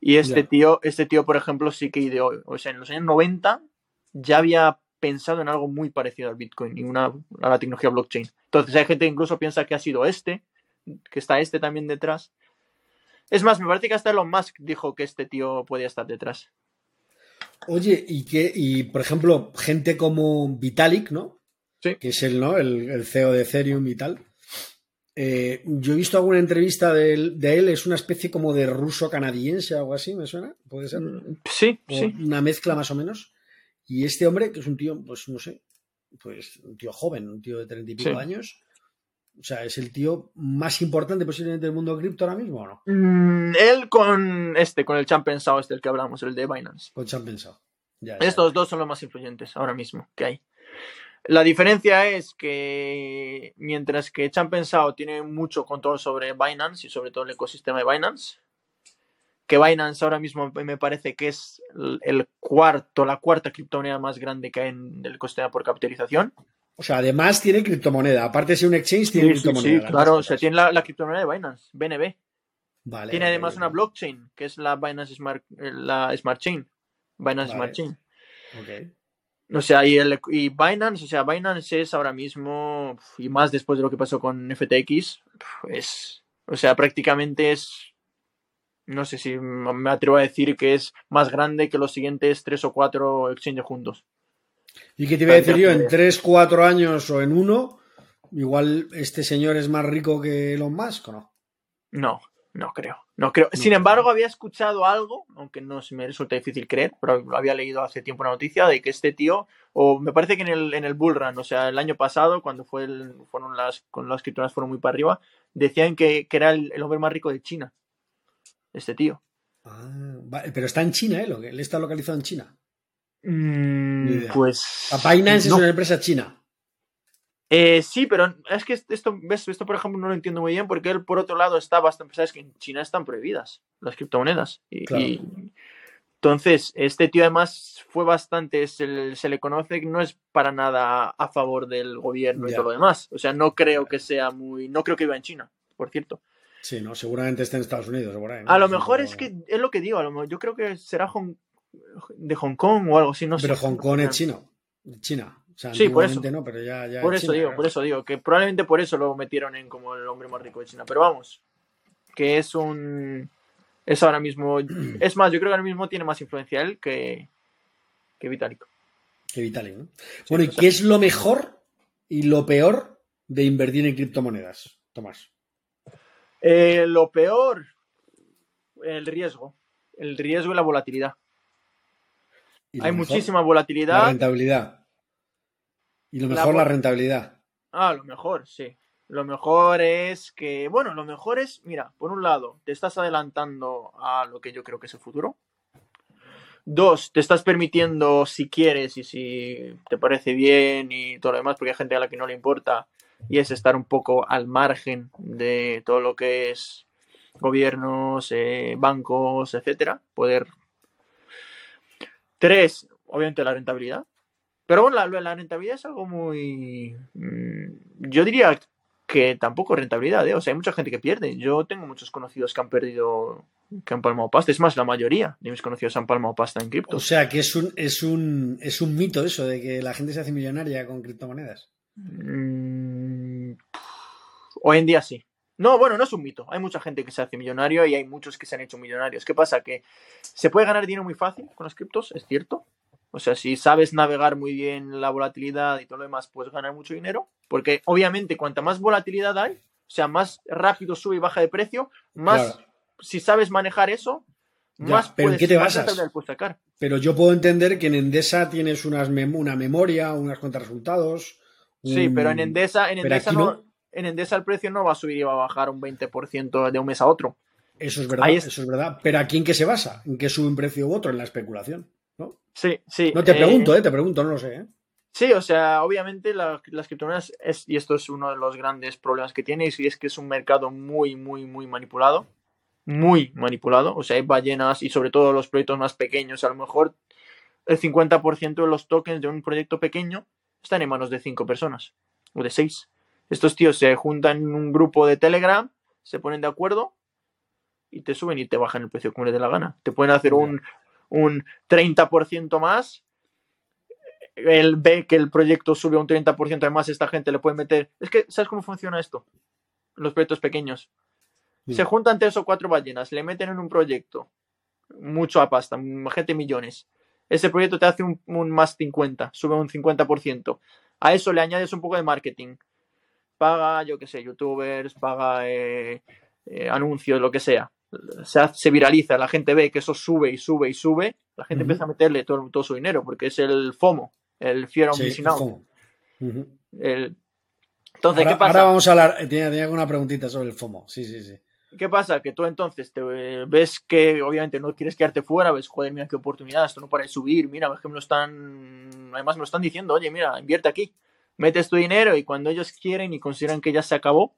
Y este tío, este tío, por ejemplo, sí que ideó, o sea, en los años 90 ya había pensado en algo muy parecido al Bitcoin y una, a la tecnología blockchain. Entonces hay gente que incluso piensa que ha sido este, que está este también detrás. Es más, me parece que hasta Elon Musk dijo que este tío podía estar detrás. Oye, y que, y por ejemplo, gente como Vitalik, ¿no? Sí. Que es el, ¿no? El, CEO de Ethereum y tal. Eh, yo he visto alguna entrevista de él, de él, es una especie como de ruso canadiense o algo así, ¿me suena? ¿Puede ser? Mm, sí, sí. Una mezcla más o menos. Y este hombre, que es un tío, pues no sé, pues un tío joven, un tío de treinta y pico años, o sea, ¿es el tío más importante posiblemente del mundo cripto ahora mismo o no? Mm, él con este, con el Champensao, este del que hablamos, el de Binance. Con Champensao. Estos dos son los más influyentes ahora mismo que hay. La diferencia es que mientras que Champensao tiene mucho control sobre Binance y sobre todo el ecosistema de Binance, que Binance ahora mismo me parece que es el cuarto, la cuarta criptomoneda más grande que hay en el ecosistema por capitalización. O sea, además tiene criptomoneda. Aparte de ser un exchange, tiene criptomoneda. Sí, claro. O sea, tiene la, criptomoneda de Binance, BNB. Vale, tiene además una blockchain, que es la Binance Smart, eh, la Smart Chain. Binance Smart Chain. Okay. O sea, y, el, y Binance, o sea, Binance es ahora mismo, y más después de lo que pasó con FTX, es, o sea, prácticamente es, no sé si me atrevo a decir que es más grande que los siguientes tres o cuatro exchanges juntos. ¿Y qué te iba a decir yo? En tres, cuatro años o en uno, igual este señor es más rico que Elon Musk, ¿o no? No, no creo. No creo. Sin embargo, había escuchado algo, aunque no se me resulta difícil creer, pero lo había leído hace tiempo una noticia de que este tío, o me parece que en el, en el Bull Run, o sea, el año pasado, cuando fue el, fueron las, con las criptomonedas fueron muy para arriba, decían que, era el, hombre más rico de China. Este tío. Ah, pero está en China, ¿eh? Él está localizado en China. Mm, pues. A Binance es una empresa china. Eh, sí, pero es que esto, ¿ves? esto, por ejemplo, no lo entiendo muy bien porque él, por otro lado, está bastante. Sabes que en China están prohibidas las criptomonedas. Y, entonces, este tío además fue bastante. Se, le conoce que no es para nada a favor del gobierno y todo lo demás. O sea, no creo que sea muy. No creo que viva en China, por cierto. Sí, no, seguramente está en Estados Unidos. A lo mejor es que es lo que digo. A lo mejor, yo creo que será Hong, de Hong Kong o algo así, no pero sé. Pero Hong Kong es chino. China. Sí, por eso. No, pero ya, por eso digo, por eso digo, que probablemente por eso lo metieron en como el hombre más rico de China. Pero vamos, que es un. Es ahora mismo. Es más, yo creo que ahora mismo tiene más influencia él que, que Vitalik. Que Vitalik, ¿no? bueno, ¿y qué es lo mejor y lo peor de invertir en criptomonedas, Tomás? Eh, lo peor, el riesgo. El riesgo y la volatilidad. Hay muchísima volatilidad. La rentabilidad. Y lo mejor, la, rentabilidad. Ah, lo mejor, sí. Lo mejor es que, bueno, lo mejor es, mira, por un lado, te estás adelantando a lo que yo creo que es el futuro. Dos, te estás permitiendo, si quieres y si te parece bien y todo lo demás, porque hay gente a la que no le importa, y es estar un poco al margen de todo lo que es gobiernos, eh, bancos, etcétera, poder Tres, obviamente la rentabilidad. Pero bueno, la, la rentabilidad es algo muy... Mm, yo diría que tampoco rentabilidad, ¿eh? O sea, hay mucha gente que pierde. Yo tengo muchos conocidos que han perdido, que han palmado pasta. Es más, la mayoría de mis conocidos han palmado pasta en cripto. O sea, que es un, es un, es un mito eso de que la gente se hace millonaria con criptomonedas. Mm, hoy en día sí. No, bueno, no es un mito. Hay mucha gente que se hace millonario y hay muchos que se han hecho millonarios. ¿Qué pasa? Que se puede ganar dinero muy fácil con las criptos, es cierto. O sea, si sabes navegar muy bien la volatilidad y todo lo demás, puedes ganar mucho dinero. Porque obviamente, cuanta más volatilidad hay, o sea, más rápido sube y baja de precio, más si sabes manejar eso, más pero puedes, ¿en qué te basas? sacar. Pero yo puedo entender que en Endesa tienes unas una memoria, unas cuentas resultados. Sí, pero en Endesa, en Endesa no, en Endesa el precio no va a subir y va a bajar un 20% de un mes a otro. Eso es verdad, eso es verdad. Pero ¿aquí en qué se basa? ¿En qué sube un precio u otro? En la especulación, ¿no? Sí, sí. No te pregunto, eh, te pregunto, no lo sé, ¿eh? Sí, o sea, obviamente las criptomonedas es, y esto es uno de los grandes problemas que tiene, y es que es un mercado muy, muy, muy manipulado. Muy manipulado. O sea, hay ballenas y sobre todo los proyectos más pequeños. A lo mejor el 50% de los tokens de un proyecto pequeño están en manos de cinco personas o de seis. Estos tíos se juntan en un grupo de Telegram, se ponen de acuerdo y te suben y te bajan el precio como les dé la gana. Te pueden hacer un, un 30% más él ve que el proyecto sube un 30%, además esta gente le puede meter... Es que, ¿sabes cómo funciona esto? Los proyectos pequeños. Se juntan tres o cuatro ballenas, le meten en un proyecto, mucho a pasta, gente millones. Ese proyecto te hace un, más 50, sube un 50%. A eso le añades un poco de marketing. Paga, yo qué sé, youtubers, paga eh, eh, anuncios, lo que sea. Se, se, viraliza, la gente ve que eso sube y sube y sube, la gente empieza a meterle todo, todo, su dinero porque es el FOMO, el Fear of Missing Out. Entonces, ahora, ¿qué pasa? Ahora vamos a hablar, tenía, tenía, una preguntita sobre el FOMO, sí, sí, sí. ¿Qué pasa? Que tú entonces te ves que obviamente no quieres quedarte fuera, ves, joder, mira qué oportunidad, esto no para de subir, mira, ves que me lo están, además me lo están diciendo, oye, mira, invierte aquí, metes tu dinero y cuando ellos quieren y consideran que ya se acabó,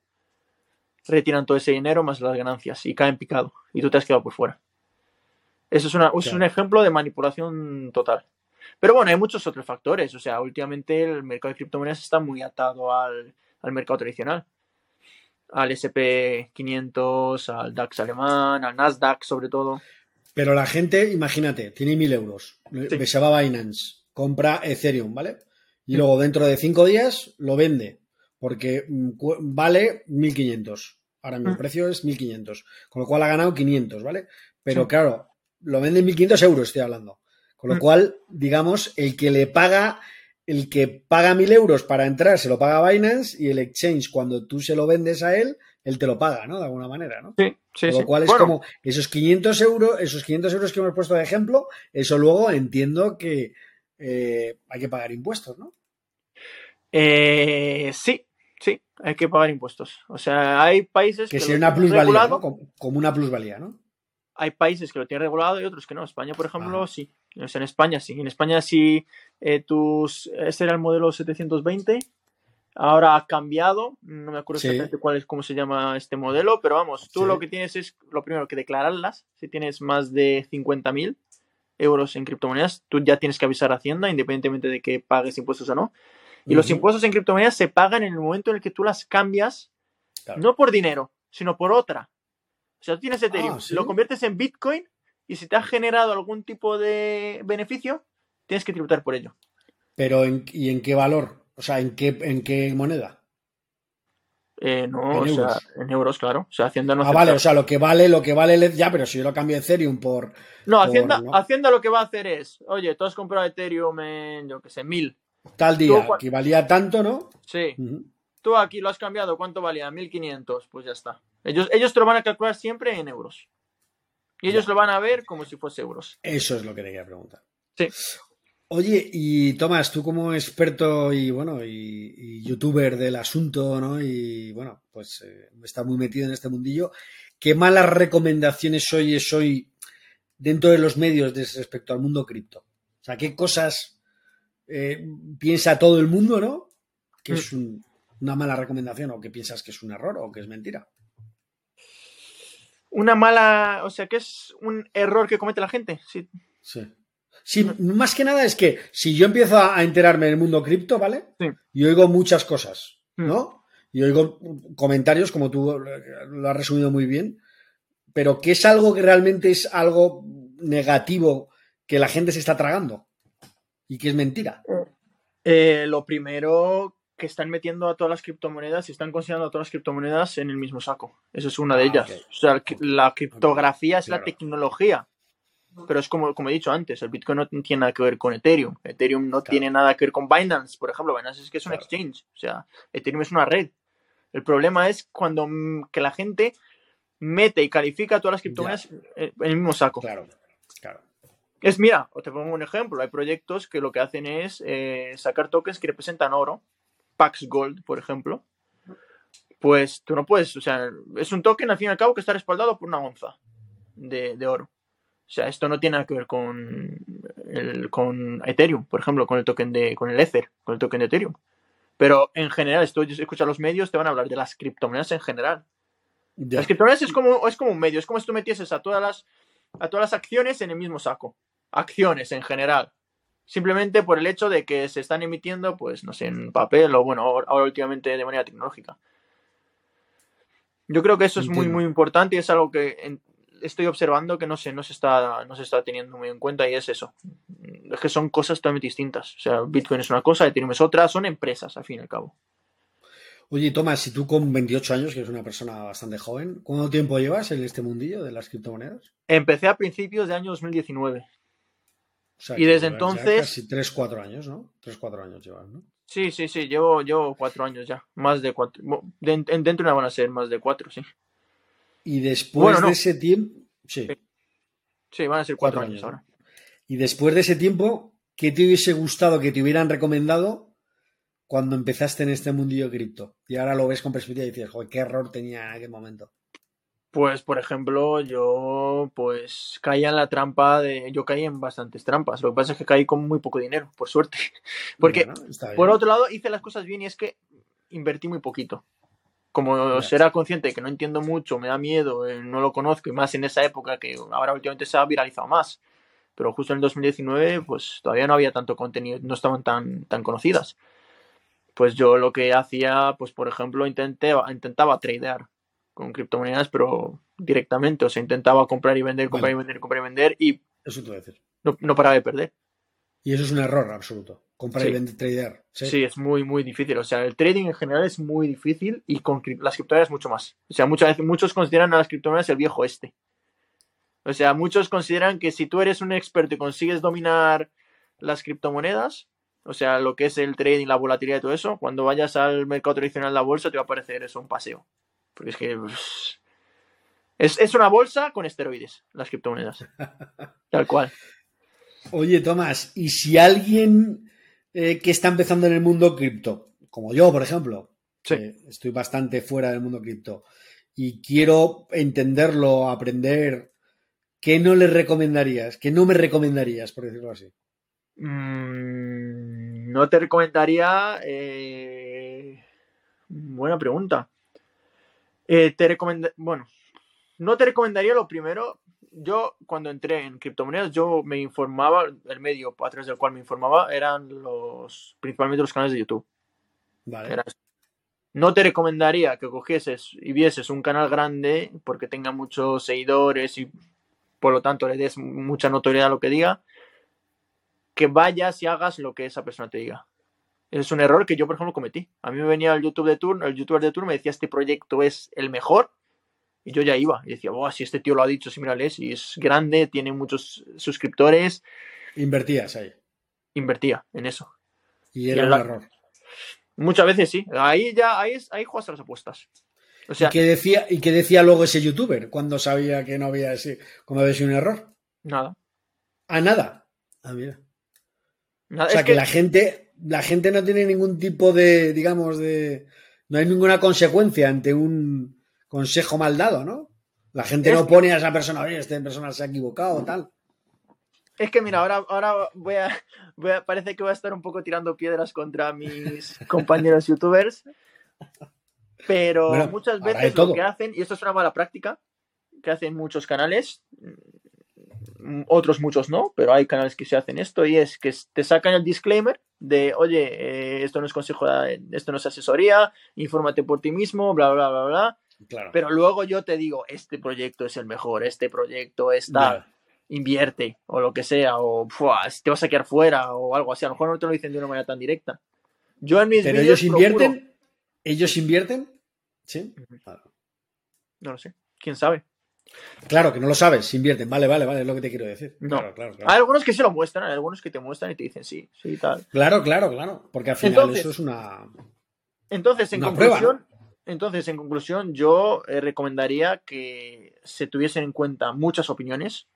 retiran todo ese dinero más las ganancias y caen picado y tú te has quedado por fuera. Eso es, una, es un ejemplo de manipulación total. Pero bueno, hay muchos otros factores. O sea, últimamente el mercado de criptomonedas está muy atado al, mercado tradicional. Al SP500, al DAX alemán, al Nasdaq sobre todo. Pero la gente, imagínate, tiene mil euros. Sí. va Binance, compra Ethereum, ¿vale? Y luego dentro de cinco días lo vende porque mm, vale 1500. Ahora mi mm. precio es 1500. Con lo cual ha ganado 500, ¿vale? Pero claro, lo vende en 1500 euros, estoy hablando. Con lo mm. cual, digamos, el que le paga, el que paga mil euros para entrar, se lo paga Binance y el exchange, cuando tú se lo vendes a él, él te lo paga, ¿no? De alguna manera, ¿no? Sí, sí. Con lo cual es como esos 500 euros, esos 500 euros que hemos puesto de ejemplo, eso luego entiendo que eh, hay que pagar impuestos, ¿no? Eh, sí, hay que pagar impuestos. O sea, hay países que, que sea una plusvalía, como, como una plusvalía, ¿no? hay países que lo tienen regulado y otros que no. España, por ejemplo, sí. en España sí. En España sí, eh, tus, ese era el modelo 720. Ahora ha cambiado. No me acuerdo exactamente cuál es, cómo se llama este modelo, pero vamos, tú lo que tienes es lo primero que declararlas. Si tienes más de 50.000 euros en criptomonedas, tú ya tienes que avisar a Hacienda, independientemente de que pagues impuestos o no. Y los impuestos en criptomonedas se pagan en el momento en el que tú las cambias, no por dinero, sino por otra. O sea, tú tienes Ethereum, ah, lo conviertes en Bitcoin y si te ha generado algún tipo de beneficio, tienes que tributar por ello. Pero ¿y en qué valor? O sea, ¿en qué, en qué moneda? Eh, no, o sea, en euros, claro. O sea, Hacienda no Ah, vale, o sea, lo que vale, lo que vale, ya, pero si yo lo cambio Ethereum por. No, Hacienda, Hacienda lo que va a hacer es, oye, tú has comprado Ethereum en, yo qué sé, mil. Tal día, que valía tanto, ¿no? Sí. Tú aquí lo has cambiado, ¿cuánto valía? 1500, pues ya está. Ellos, ellos te lo van a calcular siempre en euros. Y ellos lo van a ver como si fuese euros. Eso es lo que te quería preguntar. Sí. Oye, y Tomás, tú como experto y bueno, y, youtuber del asunto, ¿no? Y bueno, pues eh, está muy metido en este mundillo. ¿Qué malas recomendaciones oyes hoy dentro de los medios respecto al mundo cripto? O sea, ¿qué cosas eh, piensa todo el mundo, ¿no? Que es mm. una mala recomendación o que piensas que es un error o que es mentira una mala, o sea, que es un error que comete la gente. Sí. Sí. más que nada es que si yo empiezo a enterarme del mundo cripto, ¿vale? Sí. Y oigo muchas cosas, mm. ¿no? Y oigo comentarios, como tú lo has resumido muy bien, pero que es algo que realmente es algo negativo que la gente se está tragando y que es mentira. Eh, lo primero que están metiendo a todas las criptomonedas y están considerando a todas las criptomonedas en el mismo saco. Eso es una de ah, ellas. O sea, la criptografía es la tecnología. Pero es como, como he dicho antes, el Bitcoin no tiene nada que ver con Ethereum. Ethereum no tiene nada que ver con Binance, por ejemplo. Binance es que es un exchange. O sea, Ethereum es una red. El problema es cuando mm, que la gente mete y califica todas las criptomonedas en el mismo saco. Claro, claro. Es, mira, te pongo un ejemplo. Hay proyectos que lo que hacen es eh, sacar tokens que representan oro Pax Gold, por ejemplo, Pues tú no puedes, o sea, es un token al fin y al cabo que está respaldado por una onza de, de oro. O sea, esto no tiene nada que ver con, el, con Ethereum, por ejemplo, con el token de, con el Ether, con el token de Ethereum. Pero en general, esto escucha los medios, te van a hablar de las criptomonedas en general. Las criptomonedas es como, es como un medio, es como si tú metieses a todas las, a todas las acciones en el mismo saco. Acciones en general. Simplemente por el hecho de que se están emitiendo, pues, no sé, en papel o bueno, ahora últimamente de manera tecnológica. Yo creo que eso es muy, muy importante y es algo que en- estoy observando que no se, no se está, no se está teniendo muy en cuenta y es eso. Es que son cosas totalmente distintas. O sea, Bitcoin es una cosa, Ethereum es otra, son empresas, al fin y al cabo. Oye, Tomás, si tú con 28 años, que eres una persona bastante joven, ¿cuánto tiempo llevas en este mundillo de las criptomonedas? Empecé a principios de año 2019. O sea, Y desde entonces- Casi 3, 4 años, ¿no? 3, 4 años llevas, ¿no? Sí, sí, sí, llevo, llevo cuatro años ya. Más de cuatro. Bueno, de- en- dentro de una van a ser más de cuatro, sí. Y después Bueno, no. de ese tiempo. Sí. Sí. Sí, van a ser cuatro, Cuatro años, años, ahora. Y después de ese tiempo, ¿qué te hubiese gustado que te hubieran recomendado cuando empezaste en este mundillo cripto? Y ahora lo ves con perspectiva y dices, joder, qué error tenía en aquel momento. Pues, por ejemplo, yo pues caía en la trampa de. Yo caí en bastantes trampas. Lo que pasa es que caí con muy poco dinero, por suerte. Porque, Bueno, por otro lado, hice las cosas bien y es que invertí muy poquito. Como será consciente de que no entiendo mucho, me da miedo, eh, no lo conozco, y más en esa época que ahora últimamente se ha viralizado más. Pero justo en el 2019, pues todavía no había tanto contenido, no estaban tan, tan conocidas. Pues yo lo que hacía, pues por ejemplo, intenté, intentaba tradear con criptomonedas, pero directamente. O sea, intentaba comprar y vender, comprar Vale. y vender, comprar y vender, y Eso te voy a decir. no, no paraba de perder. Y eso es un error absoluto. Comprar Sí. y vender, tradear. Sí. Sí. es muy, muy difícil. O sea, el trading en general es muy difícil y con las criptomonedas mucho más. O sea, muchas veces, muchos consideran a las criptomonedas el viejo este. O sea, muchos consideran que si tú eres un experto y consigues dominar las criptomonedas, o sea, lo que es el trading, la volatilidad y todo eso, cuando vayas al mercado tradicional de la bolsa te va a parecer eso un paseo. Porque es que pues, es, es una bolsa con esteroides, las criptomonedas. Tal cual. Oye, Tomás, ¿y si alguien eh, que está empezando en el mundo cripto, como yo, por ejemplo, Sí. estoy bastante fuera del mundo cripto, y quiero entenderlo, aprender, ¿qué no le recomendarías? ¿Qué no me recomendarías, por decirlo así? Mm, no te recomendaría. eh, Buena pregunta. Eh, te recomenda... Bueno, no te recomendaría lo primero. Yo, cuando entré en criptomonedas, yo me informaba, el medio a través del cual me informaba eran los principalmente los canales de YouTube. Vale. Era eso. No te recomendaría que cogieses y vieses un canal grande porque tenga muchos seguidores y por lo tanto le des mucha notoriedad a lo que diga. Que vayas y hagas lo que esa persona te diga. Es un error que yo, por ejemplo, cometí. A mí me venía el YouTube de turno, el youtuber de turno me decía este proyecto es el mejor y yo ya iba y decía, "Buah, si este tío lo ha dicho, sí, mírale, si es grande, tiene muchos suscriptores, Invertías ahí. invertía en eso. Y era Y un la- error. Muchas veces sí. Ahí ya, ahí, ahí juegas a las apuestas. O sea, ¿Y, qué decía, ¿Y qué decía luego ese youtuber cuando sabía que no había, ese, cuando había sido un error? nada. A nada. Ah, mira. nada. O sea es que, que, la gente, la gente no tiene ningún tipo de, digamos, de. No hay ninguna consecuencia ante un consejo mal dado, ¿no? La gente Es no pone a esa persona, oye, esta persona se ha equivocado o tal. es que mira, ahora, ahora voy, a, voy a- Parece que voy a estar un poco tirando piedras contra mis compañeros youtubers. Pero Bueno, muchas veces lo que hacen, y esto es una mala práctica, que hacen muchos canales, otros muchos no, pero hay canales que se hacen esto, y es que te sacan el disclaimer de, oye, eh, esto no es consejo, esto no es asesoría, infórmate por ti mismo, bla, bla, bla, bla. Claro. Pero luego yo te digo, este proyecto es el mejor, este proyecto es tal, Ya. invierte, o lo que sea, o "Fua, te vas a quedar fuera, o algo así. A lo mejor no te lo dicen de una manera tan directa. Yo en mis Pero ellos procuro- invierten. ¿Ellos invierten? Sí. No lo sé, quién sabe. Claro, que no lo sabes, invierten. Vale, vale, vale, es lo que te quiero decir. No. Claro, claro, claro. Hay algunos que sí lo muestran, hay algunos que te muestran y te dicen sí, sí, tal. Claro, claro, claro. Porque al final Entonces- eso es una. Entonces, en Una conclusión, entonces, en conclusión, yo eh, recomendaría que se tuviesen en cuenta muchas opiniones.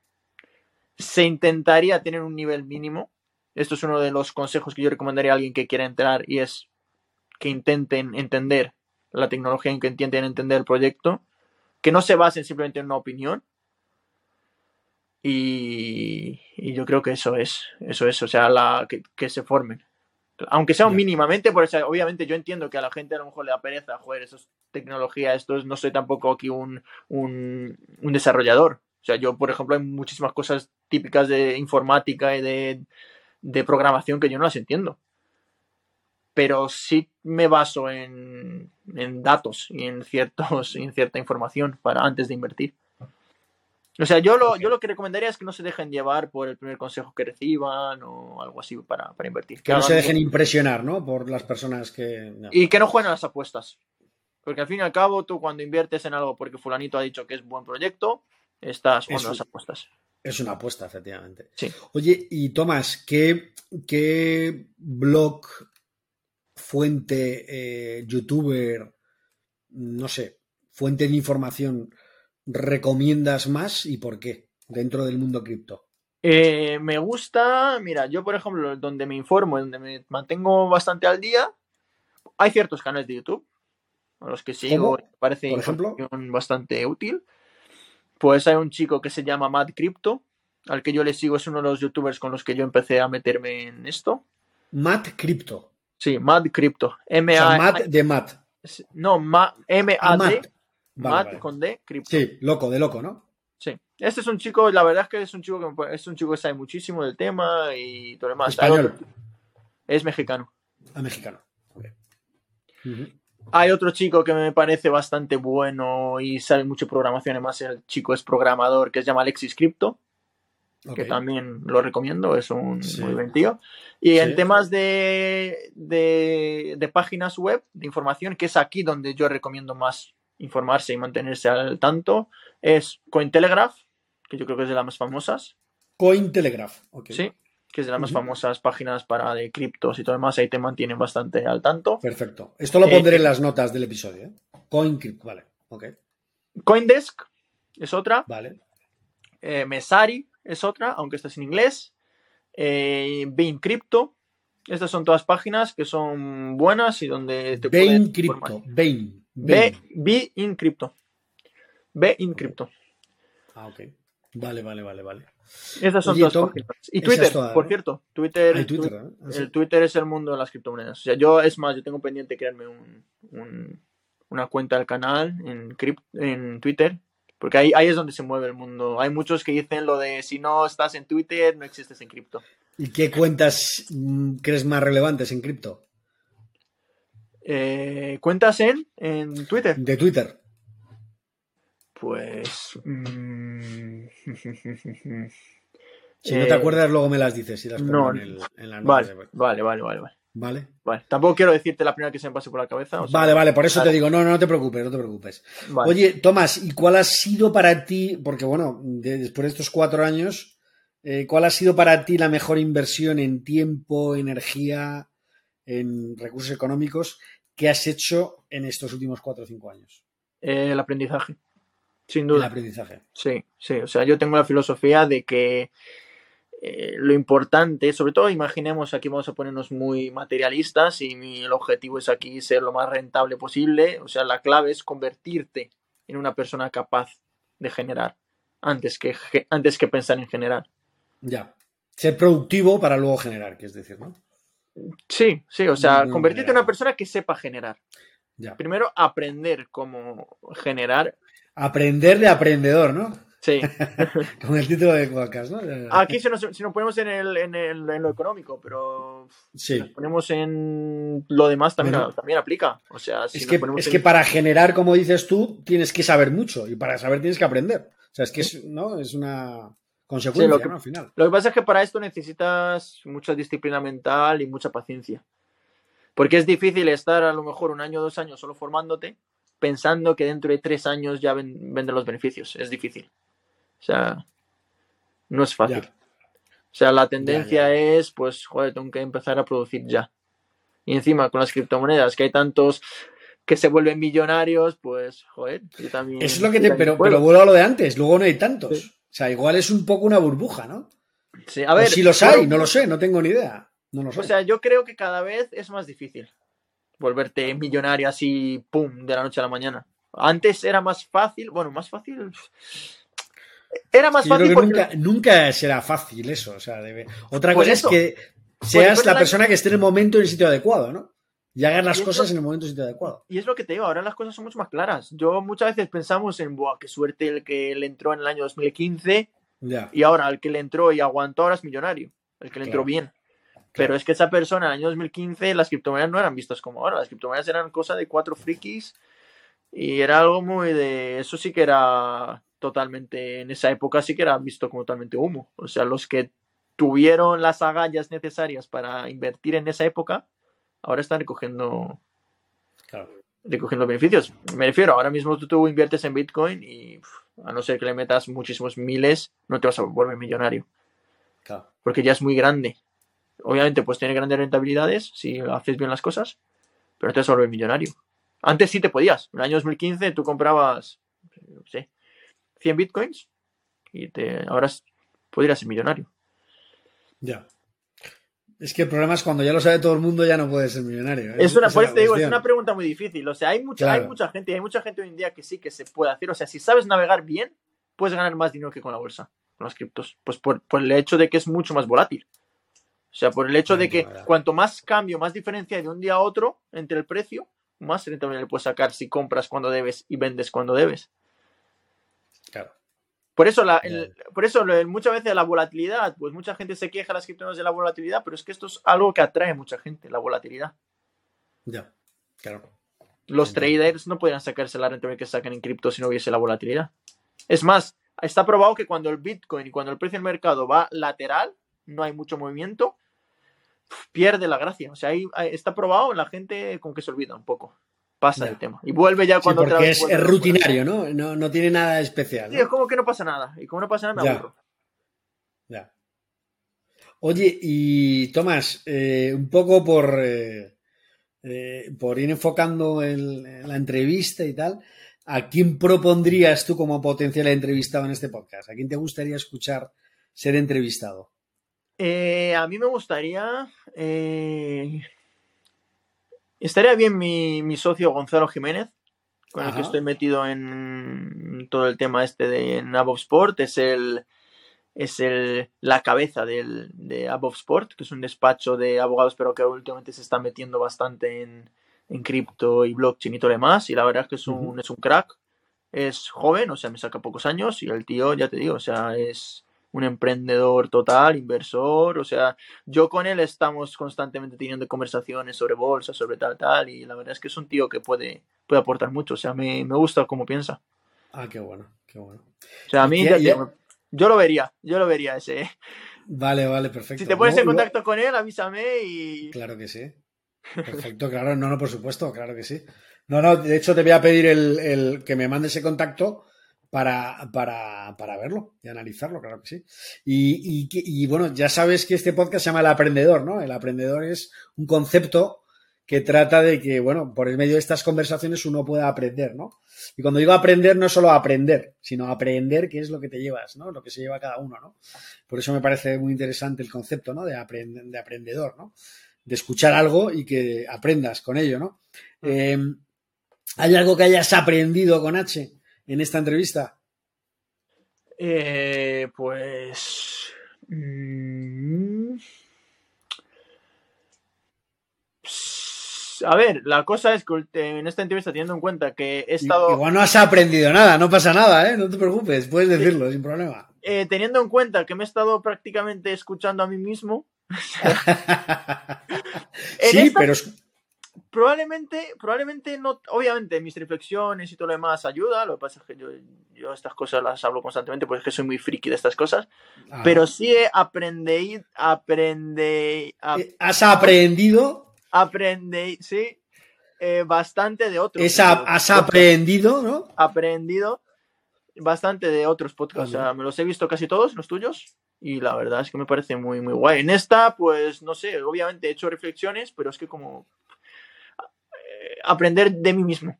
Se intentaría tener un nivel mínimo. Esto es uno de los consejos que yo recomendaría a alguien que quiera entrar y es que intenten entender la tecnología en que entienden entender el proyecto, que no se basen simplemente en una opinión. Y, y yo creo que eso es, eso es, o sea, la, que, que se formen. Aunque sea mínimamente, por eso, obviamente yo entiendo que a la gente a lo mejor le da pereza, joder, eso es tecnología, esto es, no soy tampoco aquí un, un, un desarrollador. O sea, yo, por ejemplo, hay muchísimas cosas típicas de informática y de, de programación que yo no las entiendo. Pero sí me baso en, en datos y en, ciertos, en cierta información para antes de invertir. O sea, yo lo, yo lo que recomendaría es que no se dejen llevar por el primer consejo que reciban o algo así para, para invertir. Que no se dejen impresionar, ¿no? Por las personas que. no. y que no jueguen a las apuestas. Porque al fin y al cabo, tú cuando inviertes en algo porque fulanito ha dicho que es buen proyecto, estás jugando a Eso- las apuestas. Es una apuesta, efectivamente. Sí. Oye, y Tomás, ¿qué, qué blog, fuente, eh, youtuber, no sé, fuente de información recomiendas más y por qué dentro del mundo cripto? Eh, me gusta, mira, yo por ejemplo, donde me informo, donde me mantengo bastante al día, hay ciertos canales de YouTube a los que sigo me parece Por ejemplo. información bastante útil. Pues hay un chico que se llama Mad Crypto, al que yo le sigo, es uno de los youtubers con los que yo empecé a meterme en esto. Matt Crypto. Sí, Mad Crypto. O M sea, A Matt de Matt. no, Ma- M Ah, A Matt. D, Vale, Mad vale. con D, Crypto. Sí, loco, de loco, ¿no? Sí. Este es un chico, la verdad es que es un chico que me es un chico que sabe muchísimo del tema y todo lo demás. Español. otro- es mexicano. A mexicano. Hay otro chico que me parece bastante bueno y sabe mucho programación, además el chico es programador, que se llama Alexis Crypto, que también lo recomiendo, es un Sí. muy buen tío. Y Sí. en temas de, de, de páginas web, de información, que es aquí donde yo recomiendo más informarse y mantenerse al tanto, es Cointelegraph, que yo creo que es de las más famosas. Cointelegraph. ok. Sí, que es de las más famosas páginas para de criptos y todo demás, ahí te mantienen bastante al tanto. Perfecto. Esto lo Eh, pondré en las notas del episodio. ¿eh? CoinCrypt, vale. Ok. Coindesk es otra, Vale. eh, Mesari es otra, aunque esta es en inglés, eh, Bain Crypto, estas son todas páginas que son buenas y donde te Bain puedes Crypto. Bain. Bain. B in Crypto. B in Crypto. Ah, ok. Vale, vale, vale, vale. Estas son Oye, todas páginas. Y Twitter, por cierto, Twitter, ¿eh? Ah, sí. el Twitter es el mundo de las criptomonedas. O sea, yo, es más, yo tengo pendiente crearme un, un- una cuenta del canal en, en Twitter, porque ahí, ahí es donde se mueve el mundo. Hay muchos que dicen lo de si no estás en Twitter, no existes en cripto. ¿Y qué cuentas mm, crees más relevantes en cripto? Eh, ¿Cuentas en, en Twitter? De Twitter. Pues... mm, Si no eh, te acuerdas, luego me las dices y las pongo no, en, el, en la Vale, vale, vale, vale, vale. Vale. Vale, tampoco quiero decirte la primera que se me pase por la cabeza. o sea, Vale, vale, por eso vale. te digo, no, no, te preocupes, no te preocupes. vale. Oye, Tomás, ¿y cuál ha sido para ti, porque bueno, de- después de estos cuatro años, eh, cuál ha sido para ti la mejor inversión en tiempo, energía, en recursos económicos que has hecho en estos últimos cuatro o cinco años? Eh, el aprendizaje, sin El duda. aprendizaje. Sí, sí, o sea, yo tengo la filosofía de que eh, lo importante, sobre todo imaginemos aquí vamos a ponernos muy materialistas y mi, el objetivo es aquí ser lo más rentable posible, o sea, la clave es convertirte en una persona capaz de generar antes que, antes que pensar en generar. Ya. Ser productivo para luego generar, que es decir, ¿no? Sí, sí, o sea, Muy convertirte en una persona que sepa generar. Ya. Primero, aprender cómo generar. Aprender de aprendedor, ¿no? Sí, Como el título de podcast, ¿no? aquí si nos, si nos ponemos en, el, en, el- en lo económico, pero si nos ponemos en lo demás también, Bueno. también aplica. O sea, si Es que, es en- que para generar, como dices tú, tienes que saber mucho y para saber tienes que aprender. O sea, es que es, ¿no? es una consecuencia, Sí, lo que- ¿no? Al final. Lo que pasa es que para esto necesitas mucha disciplina mental y mucha paciencia. Porque es difícil estar a lo mejor un año o dos años solo formándote pensando que dentro de tres años ya ven- vendrán los beneficios. Es difícil. O sea, no es fácil. Ya. O sea, la tendencia Ya, es, pues, joder, tengo que empezar a producir ya. Y encima con las criptomonedas, que hay tantos que se vuelven millonarios, pues, joder, yo también. Eso es lo que te. Pero, vuelvo a lo de antes, luego no hay tantos. Sí. O sea, igual es un poco una burbuja, ¿no? Sí, a ver, o si los pero- hay, no lo sé, no tengo ni idea. No lo sé. O sea, yo creo que cada vez es más difícil. volverte millonario así, pum, de la noche a la mañana. Antes era más fácil, bueno, más fácil. Era más fácil. Porque... Nunca, nunca, será fácil eso. O sea, debe... Otra pues cosa eso. es que seas pues la persona que esté en el momento en el sitio adecuado, ¿no? Y hagas las cosas en el momento y sitio adecuado. Y es lo que te digo, ahora las cosas son mucho más claras. Yo muchas veces pensamos en, Buah, qué suerte el que le entró en el año 2015. Ya. Y ahora el que le entró y aguantó ahora es millonario. El que le entró bien. Claro. Pero es que esa persona en el año 2015 las criptomonedas no eran vistas como ahora. Las criptomonedas eran cosa de cuatro frikis y era algo muy de... Eso sí que era totalmente... En esa época sí que era visto como totalmente humo. O sea, los que tuvieron las agallas necesarias para invertir en esa época, ahora están recogiendo... Claro. Recogiendo beneficios. Me refiero, ahora mismo tú, tú inviertes en Bitcoin y a no ser que le metas muchísimos miles, no te vas a volver millonario. Claro. Porque ya es muy grande. Obviamente, pues tiene grandes rentabilidades si haces bien las cosas, pero no te vas a volver millonario. Antes sí te podías. En el año 2015 tú comprabas, no sé, 100 bitcoins y te, ahora podrías ser millonario. Ya. Es que el problema es cuando ya lo sabe todo el mundo ya no puedes ser millonario. Es, una, pues te digo, es una pregunta muy difícil. O sea, hay mucha, claro. hay mucha gente, hay mucha gente hoy en día que sí que se puede hacer. O sea, si sabes navegar bien, puedes ganar más dinero que con la bolsa, con las criptos. Pues por, por el hecho de que es mucho más volátil. O sea, por el hecho de que cuanto más cambio, más diferencia de un día a otro entre el precio, más rentable le puedes sacar si compras cuando debes y vendes cuando debes. Por eso, la, el, por eso muchas veces la volatilidad, pues mucha gente se queja las criptomonedas de la volatilidad, pero es que esto es algo que atrae a mucha gente, la volatilidad. Ya, claro. Los Entiendo. traders no podrían sacarse la rentabilidad que sacan en cripto si no hubiese la volatilidad. Es más, está probado que cuando el Bitcoin y cuando el precio del mercado va lateral, no hay mucho movimiento, pierde la gracia. O sea, ahí está probado, la gente con que se olvida un poco. Pasa Ya. el tema. Y vuelve ya cuando Sí, otra porque vez es, es rutinario, ¿no? ¿no? No tiene nada especial. Es como que no pasa nada. Y como no pasa nada, me Ya. aburro. Ya. Oye, y Tomás, eh, un poco por, eh, eh, por ir enfocando el- en la entrevista y tal, ¿a quién propondrías tú como potencial entrevistado en este podcast? ¿A quién te gustaría escuchar ser entrevistado? A mí me gustaría. Estaría bien mi, mi socio Gonzalo Jiménez, con el que estoy metido en todo el tema este de Above Sport. Es el. Es el, la cabeza del, de Above Sport, que es un despacho de abogados, pero que últimamente se está metiendo bastante en, en cripto y blockchain y todo lo demás. Y la verdad es que es un, es un crack. Es joven, o sea, me saca pocos años. Y el tío, ya te digo, o sea, es un emprendedor total, inversor. O sea, yo con él estamos constantemente teniendo conversaciones sobre bolsa, sobre tal, tal. Y la verdad es que es un tío que puede, puede aportar mucho. O sea, me, me gusta cómo piensa. Ah, qué bueno, qué bueno. O sea, a mí, ¿Y qué- ya te y- digo, yo lo vería, yo lo vería ese. Vale, vale, perfecto. Si te pones en contacto con él, avísame y. Claro que sí. Perfecto, claro, no, no, por supuesto, claro que sí. No, no, de hecho te voy a pedir el, el que me mande ese contacto para, para, para verlo y analizarlo, claro que sí. Y, y, y, bueno, ya sabes que este podcast se llama El Aprendedor, ¿no? El Aprendedor es un concepto que trata de que, bueno, por el medio de estas conversaciones uno pueda aprender, ¿no? Y cuando digo aprender, no es solo aprender, sino aprender qué es lo que te llevas, ¿no? Lo que se lleva cada uno, ¿no? Por eso me parece muy interesante el concepto, ¿no? De, aprend- de aprendedor, ¿no? de escuchar algo y que aprendas con ello, ¿no? Eh, ¿Hay algo que hayas aprendido con H en esta entrevista? Eh, pues. mm, A ver, la cosa es que en esta entrevista, teniendo en cuenta que he estado. Igual no has aprendido nada, no pasa nada, ¿eh? No te preocupes, puedes decirlo sin problema. eh, teniendo en cuenta que me he estado prácticamente escuchando a mí mismo. Sí, esta- pero Probablemente, probablemente no, obviamente mis reflexiones y todo lo demás ayuda, lo que pasa es que yo, yo estas cosas las hablo constantemente porque es que soy muy friki de estas cosas, ah, pero sí he aprendí, aprende, ap- eh, has aprendido, aprendí, sí, eh, bastante de otros. podcasts. has aprendido, ¿no? aprendido bastante de otros podcasts. O sea, me los he visto casi todos, los tuyos, y la verdad es que me parece muy, muy guay. En esta, pues, no sé, obviamente he hecho reflexiones, pero es que como aprender de mí mismo.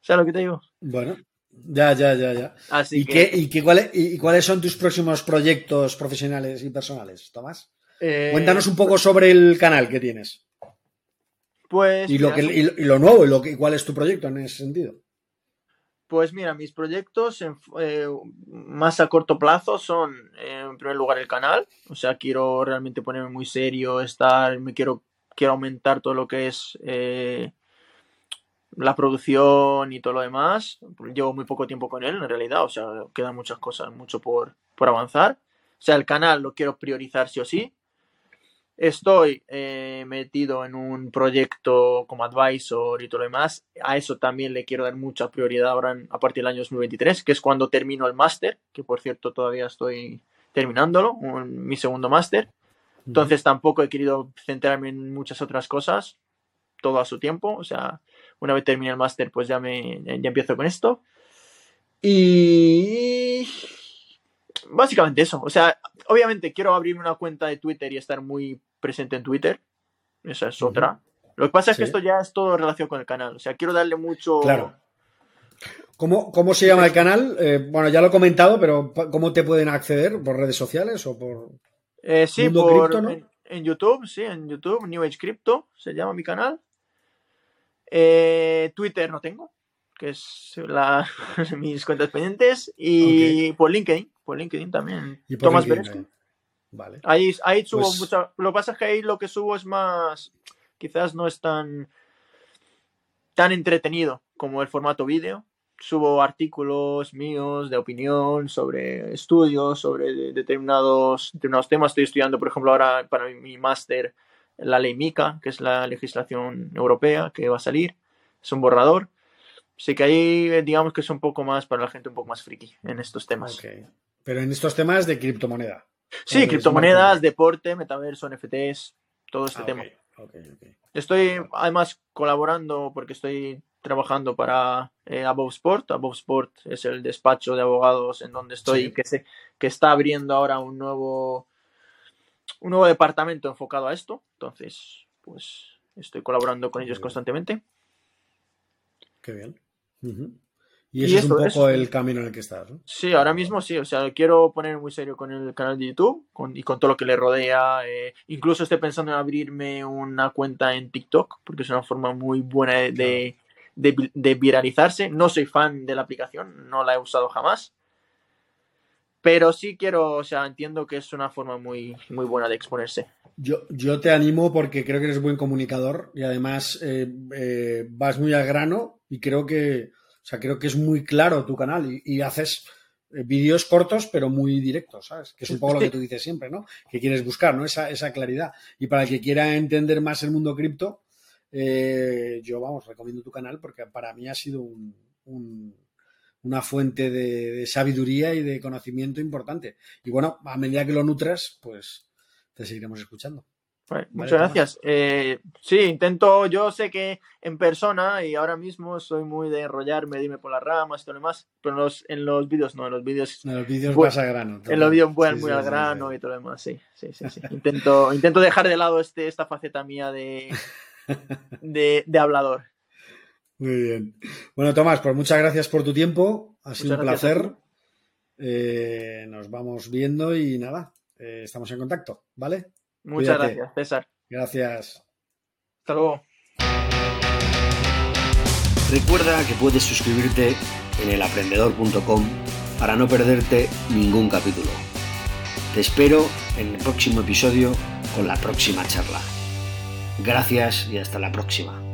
¿Sabes lo que te digo? Bueno, ya, ya, ya, ya. Así ¿Y, que, qué, y, qué, cuáles, y cuáles son tus próximos proyectos profesionales y personales, Tomás? eh, Cuéntanos un poco sobre el canal que tienes. Pues. ¿Y lo, que, y lo nuevo? ¿Y lo que, cuál es tu proyecto en ese sentido? Pues mira, mis proyectos eh, más a corto plazo son, en primer lugar, el canal. O sea, quiero realmente ponerme muy serio, estar, me quiero, quiero aumentar todo lo que es eh, la producción y todo lo demás. Llevo muy poco tiempo con él, en realidad. O sea, quedan muchas cosas, mucho por, por avanzar. O sea, el canal lo quiero priorizar sí o sí. Estoy eh, metido en un proyecto como advisor y todo lo demás. A eso también le quiero dar mucha prioridad ahora a partir del año 2023, que es cuando termino el máster, que por cierto todavía estoy terminándolo, mi segundo máster. Entonces tampoco he querido centrarme en muchas otras cosas, todo a su tiempo. O sea, una vez termine el máster, pues ya, me, ya empiezo con esto. Y básicamente eso. O sea, obviamente quiero abrirme una cuenta de Twitter y estar muy presente en Twitter. Esa es otra. Lo que pasa es que esto ya es todo relación con el canal. O sea, quiero darle mucho. Claro. ¿Cómo, cómo se llama el canal? Eh, bueno, ya lo he comentado, pero ¿cómo te pueden acceder? ¿Por redes sociales o por.? Eh, sí, por, en, YouTube, sí, en YouTube, New Age Crypto se llama mi canal. Eh, Twitter no tengo, que es la, mis cuentas pendientes. Y por LinkedIn, por LinkedIn también. ¿Y Tomás LinkedIn, Vale. Ahí, subo pues mucho. Lo que pasa es que ahí lo que subo es más. Quizás no es tan. tan entretenido como el formato vídeo. Subo artículos míos de opinión sobre estudios, sobre determinados, determinados temas. Estoy estudiando, por ejemplo, ahora para mi máster la ley MICA, que es la legislación europea que va a salir. Es un borrador. Así que ahí, digamos que es un poco más para la gente un poco más friki en estos temas. Pero en estos temas de criptomoneda. Sí, criptomonedas, deporte, metaverso, NFTs, todo este ah, tema. Estoy además colaborando porque estoy trabajando para eh, Above Sport. Above Sport es el despacho de abogados en donde estoy que, se, que está abriendo ahora un nuevo, un nuevo departamento enfocado a esto. Entonces, pues estoy colaborando con ellos constantemente. Qué bien. Y ese es un poco el camino en el que estás, ¿no? Sí, ahora mismo sí. O sea, quiero poner muy serio con el canal de YouTube y con todo lo que le rodea. Eh, incluso estoy pensando en abrirme una cuenta en TikTok, porque es una forma muy buena de, viralizarse. No soy fan de la aplicación, no la he usado jamás. Pero sí quiero, o sea, entiendo que es una forma muy, muy buena de exponerse. Yo, yo te animo porque creo que eres buen comunicador y además eh, eh, vas muy al grano y creo que o sea, creo que es muy claro tu canal y, haces eh, vídeos cortos pero muy directos, ¿sabes? Que es un poco lo que tú dices siempre, ¿no? Que quieres buscar, ¿no? Esa, esa claridad. Y para el que quiera entender más el mundo cripto, eh, yo, vamos, recomiendo tu canal porque para mí ha sido una fuente de, sabiduría y de conocimiento importante. Y bueno, a medida que lo nutras, pues te seguiremos escuchando muchas gracias. Eh, sí, intento, yo sé que en persona y ahora mismo soy muy de enrollarme, dime por las ramas y todo lo demás, pero en los, en los vídeos no, en los vídeos... En los vídeos vas a grano. En los vídeos voy muy al grano y todo lo demás, sí, sí, sí. intento, intento dejar de lado este, esta faceta mía de, de, hablador. Muy bien. Bueno, Tomás, pues muchas gracias por tu tiempo, ha sido un placer. Eh, nos vamos viendo y nada, eh, estamos en contacto, ¿vale? Muchas gracias, César. Gracias. Hasta luego. Recuerda que puedes suscribirte en elaprendedor.com para no perderte ningún capítulo. Te espero en el próximo episodio con la próxima charla. Gracias y hasta la próxima.